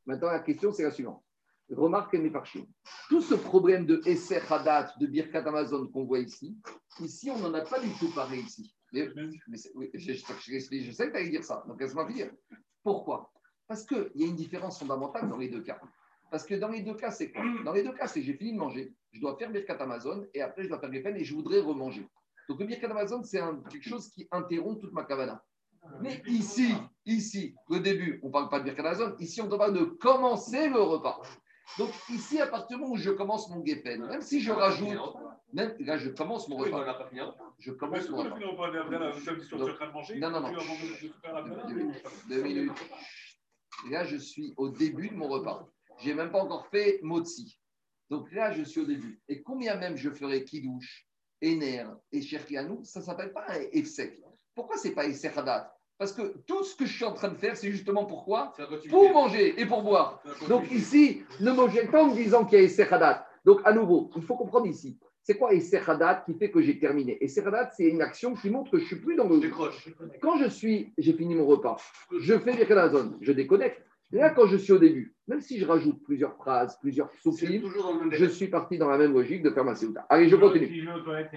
Maintenant, la question, c'est la suivante. Remarque mes parchim. Tout ce problème de Esser Hadat, de Birkat Amazon qu'on voit ici, ici, on n'en a pas du tout parlé ici. Mais, oui, je, je- je- je sais que tu allais dire ça, donc laisse-moi finir. Pourquoi? Parce qu'il y a une différence fondamentale dans les deux cas. Parce que dans les deux cas, c'est quoi? Dans les deux cas, c'est j'ai fini de manger, je dois faire Birkat Amazon et après, je dois faire Geffen et je voudrais remanger. Donc, le Birkat Amazon, c'est quelque chose qui interrompt toute ma kavana. Mais ici, ici, au début, on ne parle pas de Birkat Amazon. Ici, on parle de commencer le repas. Donc, ici, à partir du moment où je commence mon Geffen, même si je rajoute, même, là, je commence mon repas. hein. Je commence mon repas. Non, non, non. Deux minutes. Là, je suis au début de mon repas. Je n'ai même pas encore fait motzi. Donc là, je suis au début. Et combien même je ferai kidouche, éner et cherkianou, ça ne s'appelle pas un efsek. Pourquoi c'est pas hadat? Parce que tout ce que je suis en train de faire, c'est justement pourquoi? Pour manger et pour boire. Donc ici, ne mangez pas en me disant qu'il y a Essechadat. Donc à nouveau, il faut comprendre ici. C'est quoi Essechadat qui fait que j'ai terminé? Essechadat, c'est une action qui montre que je ne suis plus dans Je le. décroche. Quand je suis, j'ai fini mon repas, je fais des zone, je déconnecte. Là, quand je suis au début, même si je rajoute plusieurs phrases, plusieurs même je suis parti dans la même logique de faire ma séouta. Allez, je continue. Si je vais aux toilettes,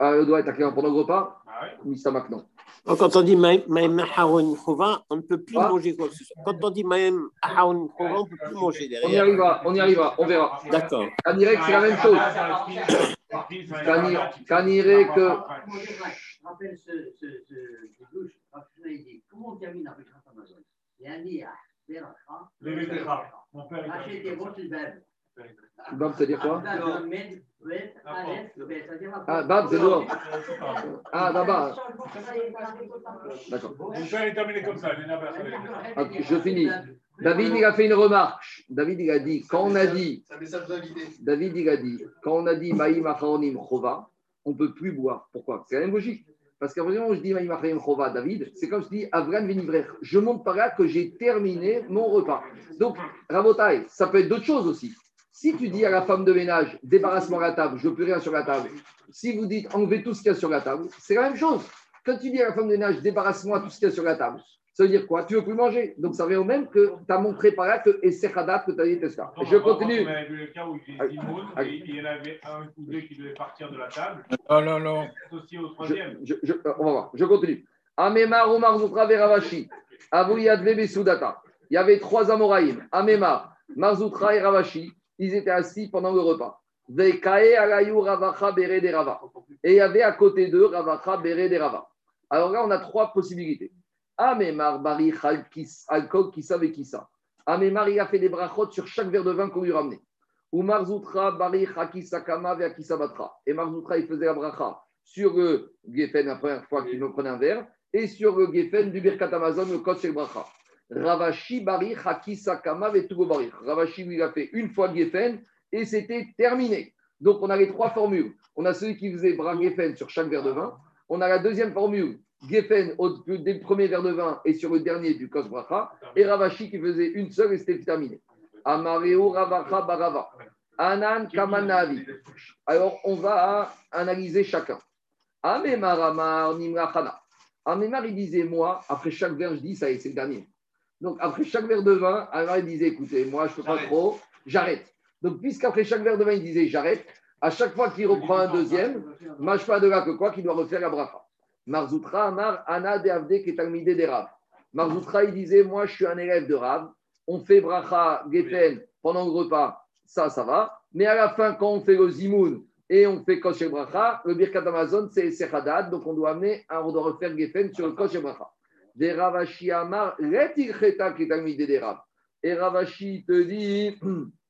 on doit être à quel pendant le repas Ah ça maintenant. Donc, Quand on dit Maïm Haroun Chova, on ne peut plus Ah. manger quoi que ce soit. Quand on dit Maïm Haroun Chova, on ne peut plus manger On y derrière. arrivera, on y arrivera, on verra. D'accord. Kanirek, c'est la même chose. Kanirek, je rappelle ce, dit comment on termine avec Amazon Il a ah, Berachra, Les Vétéras. Mon père est Rachel des bons, c'est-à-dire quoi Bet, c'est-à-dire Ah, Bab, c'est dehors. Ah, Ah, là-bas. D'accord. Mon père est terminé comme ça. Ok, je finis. David, il a fait une remarque. David, il a dit, quand on a dit. David, il a dit, quand on a dit Maïm Acharonim Chova, on ne peut plus boire. Pourquoi? C'est la même logique. Parce qu'à partir du moment où je dis Maïm Acharonim Chova, David, c'est comme je dis Avran Venivrer. Je montre par là que j'ai terminé mon repas. Donc, Rabotai, ça peut être d'autres choses aussi. Si tu dis à la femme de ménage, débarrasse-moi la table, je veux plus rien sur la table. Si vous dites, enlevez tout ce qu'il y a sur la table, c'est la même chose. Quand tu dis à la femme de ménage, débarrasse-moi tout ce qu'il y a sur la table, ça veut dire quoi? Tu veux plus manger. Donc ça revient au même que tu as montré par là que et c'est Hadat que tu as dit. Et je continue. On avait vu le cas où il y en avait un ou deux qui devaient partir de la table, Oh non, non. associés au troisième. je- je- euh, on va voir, je continue. Amemar, Omar, Zoutra, Veravashi, Abu Yadve, Besudata. Il y avait trois Amoraïm, Amemar, Marzoutra et Ravashi. Ils étaient assis pendant le repas. Et il y avait à côté d'eux Ravacha, Bere, de Rava. Alors là, on a trois possibilités. Amemar, Bari, Alcool, Kissa, Vekissa. Amemar, il a fait des brachot sur chaque verre de vin qu'on lui ramenait. Ou Marzoutra, Bari, Hakissa, Kama, Veakissa, Batra. Et Marzoutra, il faisait la bracha sur le Geffen la première fois qu'il me prenait un verre et sur le Geffen du Birkat Amazon, le Kotz Bracha. Ravashi, Bari, Hakissa, Kama, Vetugo, Bari. Ravashi, lui, a fait une fois Geffen et c'était terminé. Donc, on a les trois formules. On a celui qui faisait bras Geffen sur chaque verre de vin. On a la deuxième formule, Geffen au, dès le premier verre de vin et sur le dernier du Kos Bracha. Et Ravashi qui faisait une seule et c'était terminé. Amareo Ravacha Barava. Anan Kamanavi. Alors, on va analyser chacun. Amemar Amar Nimrachana. Amemar, il disait, moi, après chaque verre, je dis, ça y est, c'est le dernier. Donc, après chaque verre de vin, Amemar, il disait, écoutez, moi, je ne peux pas trop, j'arrête. Donc, puisqu'après chaque verre de vin, il disait, j'arrête, à chaque fois qu'il reprend un deuxième, mâche pas de là que quoi, qu'il doit refaire la bracha. Marzoutra Amar Ana de Avde Ketalmide des Rav. Marzoutra, il disait, moi, je suis un élève de Rav. On fait bracha, gefen pendant le repas, ça, ça va. Mais à la fin, quand on fait le zimoun et on fait kosher bracha, le birkat Amazon, c'est sechadad, donc on doit amener, on doit refaire gefen sur le kosher bracha. Des Ravashi Amar. Et Ravashi te dit,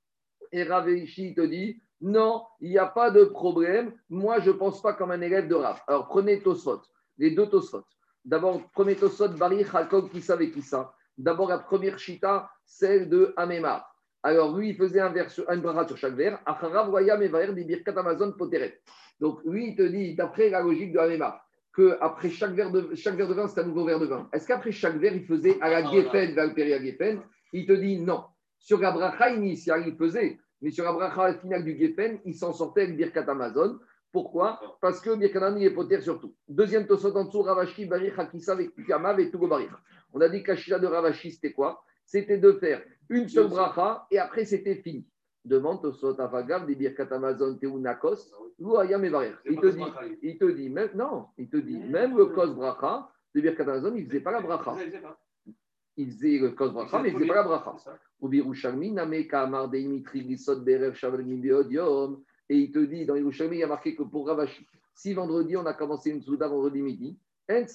[CLEARS THROAT] et Ravashi te dit, non, il n'y a pas de problème. Moi, je ne pense pas comme un élève de Rav. Alors, prenez Tosfot, les deux Tosfot. D'abord, premier Tosfot, Bari, Chalkog, Kissa, Kissa. D'abord, la première Chita, celle de Amemar. Alors, lui, il faisait un, vers sur, un bracha sur chaque verre. Amazon, Poteret. Donc, lui, il te dit, d'après la logique de Amemar, qu'après chaque verre de, chaque verre de vin, c'est un nouveau verre de vin. Est-ce qu'après chaque verre, il faisait à la Geffen, Valperia Geffen Il te dit non. Sur la bracha initiale, il faisait. Mais sur la bracha finale du Geffen, il s'en sortait avec Birkat Amazon. Pourquoi? Parce que Birkat il est poter surtout. Deuxième tosot en dessous, Ravashi, Barich, Hakissa, et Barich. On a dit qu'Achila de Ravashi, c'était quoi? C'était de faire une seule bracha et après, c'était fini. Demande Tosot Avagav, des Birkat Amazon, Teunakos, Louayam et Barich. Il te dit, il te dit, même, non, il te dit, même le Kos bracha de Birkat Amazon, il ne faisait pas la bracha. il faisait le kos bracha, mais il ne faisait pas la bracha. Et il te dit, dans Yerushalmi, il y a marqué que pour Ravashi, si vendredi, on a commencé une souda vendredi midi, donc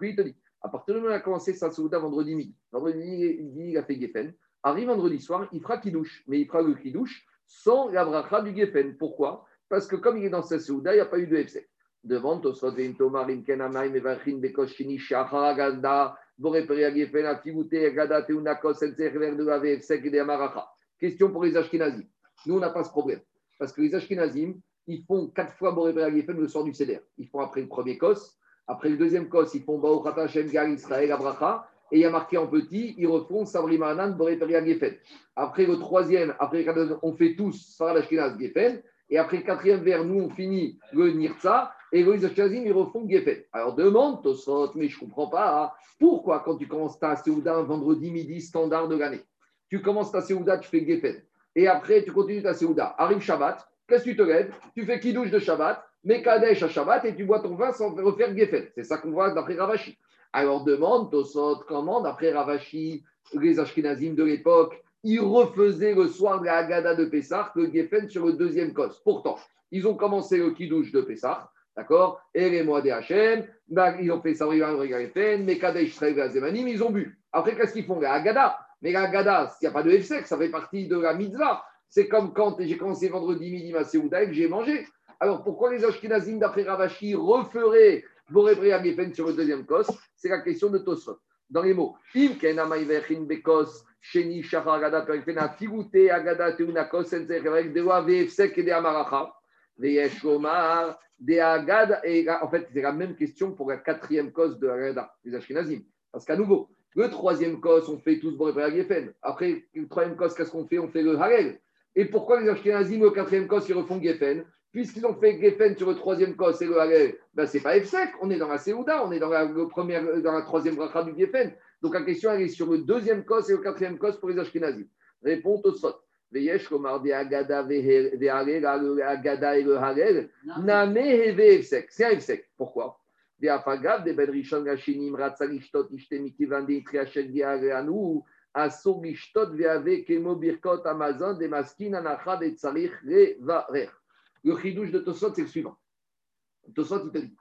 lui, il te dit, à partir du moment où on a commencé sa souda vendredi midi, vendredi midi, il a fait Geffen, arrive vendredi soir, il fera Kidouche, mais il fera le Kidouche sans la bracha du Geffen. Pourquoi? Parce que comme il est dans sa souda, il n'y a pas eu de Efsek devant Tosfot Tomar Imkenamai Mevachin Bekoshini Shachar Agada Boreperi Agefen Akibute Agada Teunakos Ensecher de Ave Efsek de Amaracha. Question pour les Ashkenazim. Nous, on n'a pas ce problème. Parce que les Ashkenazim, ils font quatre fois Boreperi Agefen le soir du Seder. Ils font après le premier Kos, après le deuxième Kos, ils font Baruch Hashem Gal Israël Abracha. Et il a marqué en petit, ils refont Sabri Mahanan Boreperi Agefen. Après le troisième, après on fait tous Sarah Ashkenaz Gefen. Et après le quatrième vers nous, on finit le Nirza. Et les Ashkenazim, ils refont Geffen. Alors demande Tosot, mais je ne comprends pas. hein. Pourquoi, quand tu commences ta Séouda un vendredi midi standard de l'année, tu commences ta Séouda, tu fais Geffen. Et après, tu continues ta Séouda. Arrive Shabbat, qu'est-ce que tu te lèves? Tu fais Kidouche de Shabbat, Mekadesh à Shabbat, et tu bois ton vin sans refaire Geffen. C'est ça qu'on voit d'après Ravashi. Alors demande Tosot, comment, d'après Ravashi, les Ashkenazim de l'époque, ils refaisaient le soir de la de Pessah le Geffen sur le deuxième cos. Pourtant, ils ont commencé le Kidouche de Pessah, d'accord Et les mois des Hachem, bah, ils ont fait ça, Geffen, mais Kadesh, Zemanim, ils ont bu. Après, qu'est-ce qu'ils font La Haggadah? Mais la s'il n'y a pas de Efsek, ça fait partie de la mitzvah. C'est comme quand j'ai commencé vendredi midi ma Seouda que j'ai mangé. Alors pourquoi les Ashkenazim d'après Ravashi referaient Boré à Geffen sur le deuxième cos C'est la question de Tosfot. Dans les mots, bekos, sheni shachar agada de en fait, c'est la même question pour la quatrième cause de agada, les Ashkenazim. Parce qu'à nouveau, le troisième cos, on fait tous Boré à Geffen. Après, le troisième cos, qu'est-ce qu'on fait? On fait le Harel. Et pourquoi les Ashkenazim, le quatrième cos, ils refont Geffen Puisqu'ils ont fait Geffen sur le troisième cos et le Harel, ben, c'est pas Efsek, on est dans la Seouda, on est dans la, le premier, dans la troisième bracha du Geffen. Donc la question, elle est sur le deuxième cos et le quatrième cos pour les Ashkenazim. Réponse au Sot. Veyesh komar de Agada ve Harel, Agada et le Harel, Name heve Efsek. C'est un Efsek. Pourquoi? De Afagav, de Ben Rishon Gashinim, Ratzalishtot, Ishtemiki, Vandi, Triachel, Diareanu, Asur, Lishtot, Veave, Kemo, Birkot, Amazon, de Maskin, Anacha, de Tzarich, Revarer. Le chidouche de Tosot, c'est le suivant. Tosot, il te dit,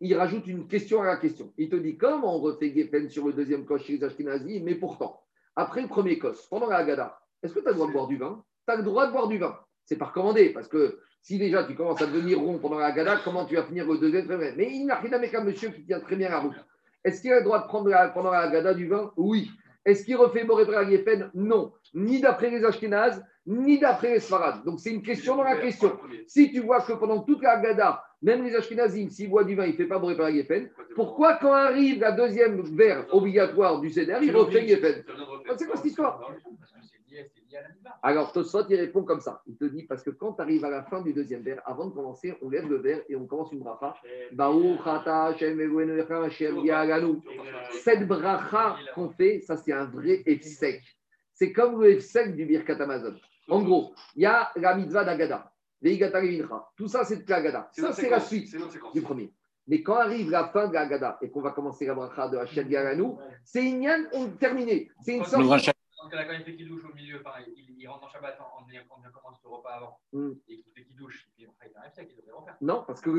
il rajoute une question à la question. Il te dit, comment on refait Geffen sur le deuxième coche chez les Ashkenazis, mais pourtant, après le premier coche, pendant la Haggadah, est-ce que tu as le droit de boire du vin? Tu as le droit de boire du vin. C'est pas recommandé, parce que si déjà tu commences à devenir rond pendant la Haggadah, comment tu vas finir le deuxième Mais il n'a rien avec un monsieur qui tient très bien la route. Est-ce qu'il a le droit de prendre pendant la Haggadah du vin? Oui. Est-ce qu'il refait Boré Geffen Non. Ni d'après les Ashkenazes, ni d'après les Sfarad. Donc c'est une question dans la question. Si tu vois que pendant toute la Haggadah, même les Ashkenazim, s'ils boivent du vin, il ne fait pas Boré Geffen, pourquoi quand arrive la deuxième verre obligatoire du Seder, il refait Geffen C'est quoi cette histoire? Alors, Tosfot, il répond comme ça. Il te dit, parce que quand tu arrives à la fin du deuxième verre, avant de commencer, on lève le verre et on commence une bracha. Cette bracha qu'on fait, ça c'est un vrai efsek. C'est comme le efsek du Birkat Amazon. En gros, il y a la mitzvah d'Agada. Tout ça, c'est de l'Agada. Ça, c'est la suite du premier. Mais quand arrive la fin de l'Agada et qu'on va commencer la bracha de Hashem Ya'alanu, c'est une terminé. C'est une sorte Quand la quand il fait qui douche au milieu, pareil, il, il rentre en Shabbat en, en, en, en commence le repas avant Mm. et qu'il fait qui douche, et puis après il arrive ça qu'il devrait refaire. Non, parce que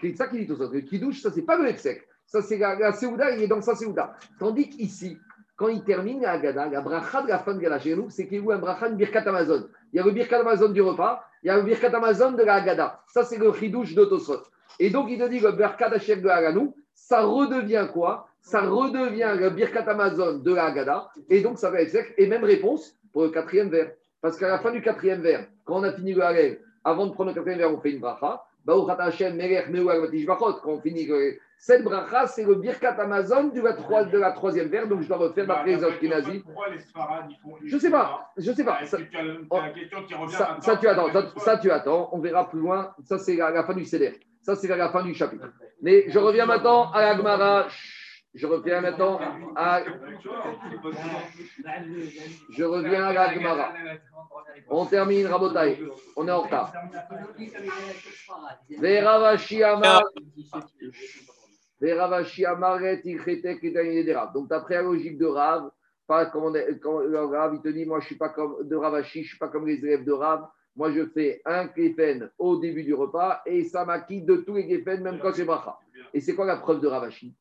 c'est ça qu'il dit tout ça. Le kidouche, ça, c'est pas le efsek. Ça, c'est la, la Seouda, il est dans sa Seouda. Tandis qu'ici, quand il termine la Haggadah, la bracha de la fin de chez nous, c'est qu'il y a un bracha de Birkat Amazon. Il y a le Birkat Amazon du repas, il y a le Birkat Amazon de la Haggadah. Ça, c'est le chidouche de. Et donc, il te dit que le Birkat Hashem de Haganou, ça redevient quoi? Ça redevient le Birkat Amazon de la Haggadah. Et donc, ça va être sec. Et même réponse pour le quatrième vers. Parce qu'à la fin du quatrième vers, quand on a fini le Hallel, avant de prendre le quatrième vers, on fait une bracha. Quand on finit le- cette bracha, c'est le Birkat Amazon de la, de la troisième vers. Donc, je dois refaire d'après les Ashkenazis. Pourquoi les Sfarad, ils font. Je sais pas, je sais pas. Ça, tu ça, attends, ça, ça, tu attends, on verra plus loin. Ça, c'est la, la fin du CDR. Ça, c'est la fin du chapitre. Mais je reviens maintenant à. Chut, Je reviens maintenant à. Je reviens à la Gemara. On termine, Rabotai. On est en retard. Donc, d'après la logique de Rav, pas comme, on est- comme le Rav, il te dit Moi, je ne suis pas comme de Ravashi, je suis pas comme les élèves de Rav. Moi, je fais un Geffen au début du repas et ça m'acquitte de tous les Geffen, même quand c'est Bracha. Et c'est quoi la preuve de Ravashi?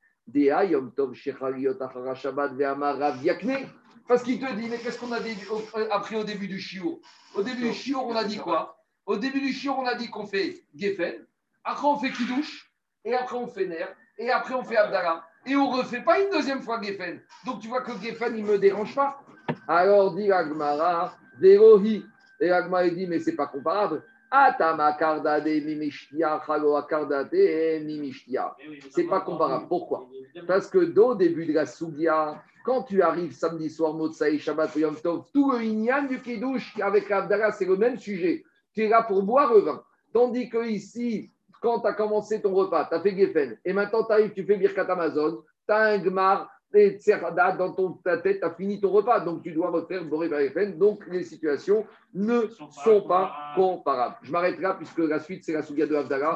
Parce qu'il te dit Mais qu'est-ce qu'on a au- appris au début du Shiur? Au début du Shiur, on a dit quoi? Au début du Shiur, on a dit qu'on fait Geffen, après on fait Kiddush, et après on fait Ner, et après on fait Abdallah. Et on ne refait pas une deuxième fois Geffen. Donc tu vois que Geffen, il ne me dérange pas. Alors dit Agmara, Verohi. Et Agmara il dit, mais c'est pas comparable. C'est pas comparable. Pourquoi? Parce que au début de la Sougia, quand tu arrives samedi soir, Motsai, Shabbat, Yom Tov, tout le Inyan du Kiddush avec Abdallah, c'est le même sujet. Tu es là pour boire le vin. Tandis que ici, quand tu as commencé ton repas, tu as fait Geffen, et maintenant tu arrives, tu fais Birkat Amazon, tu as un Gmar, et dans ton, ta tête, tu as fini ton repas. Donc tu dois refaire Boré Geffen. Donc les situations ne sont pas comparables. Je m'arrête là puisque la suite, c'est la Souga de Abdallah.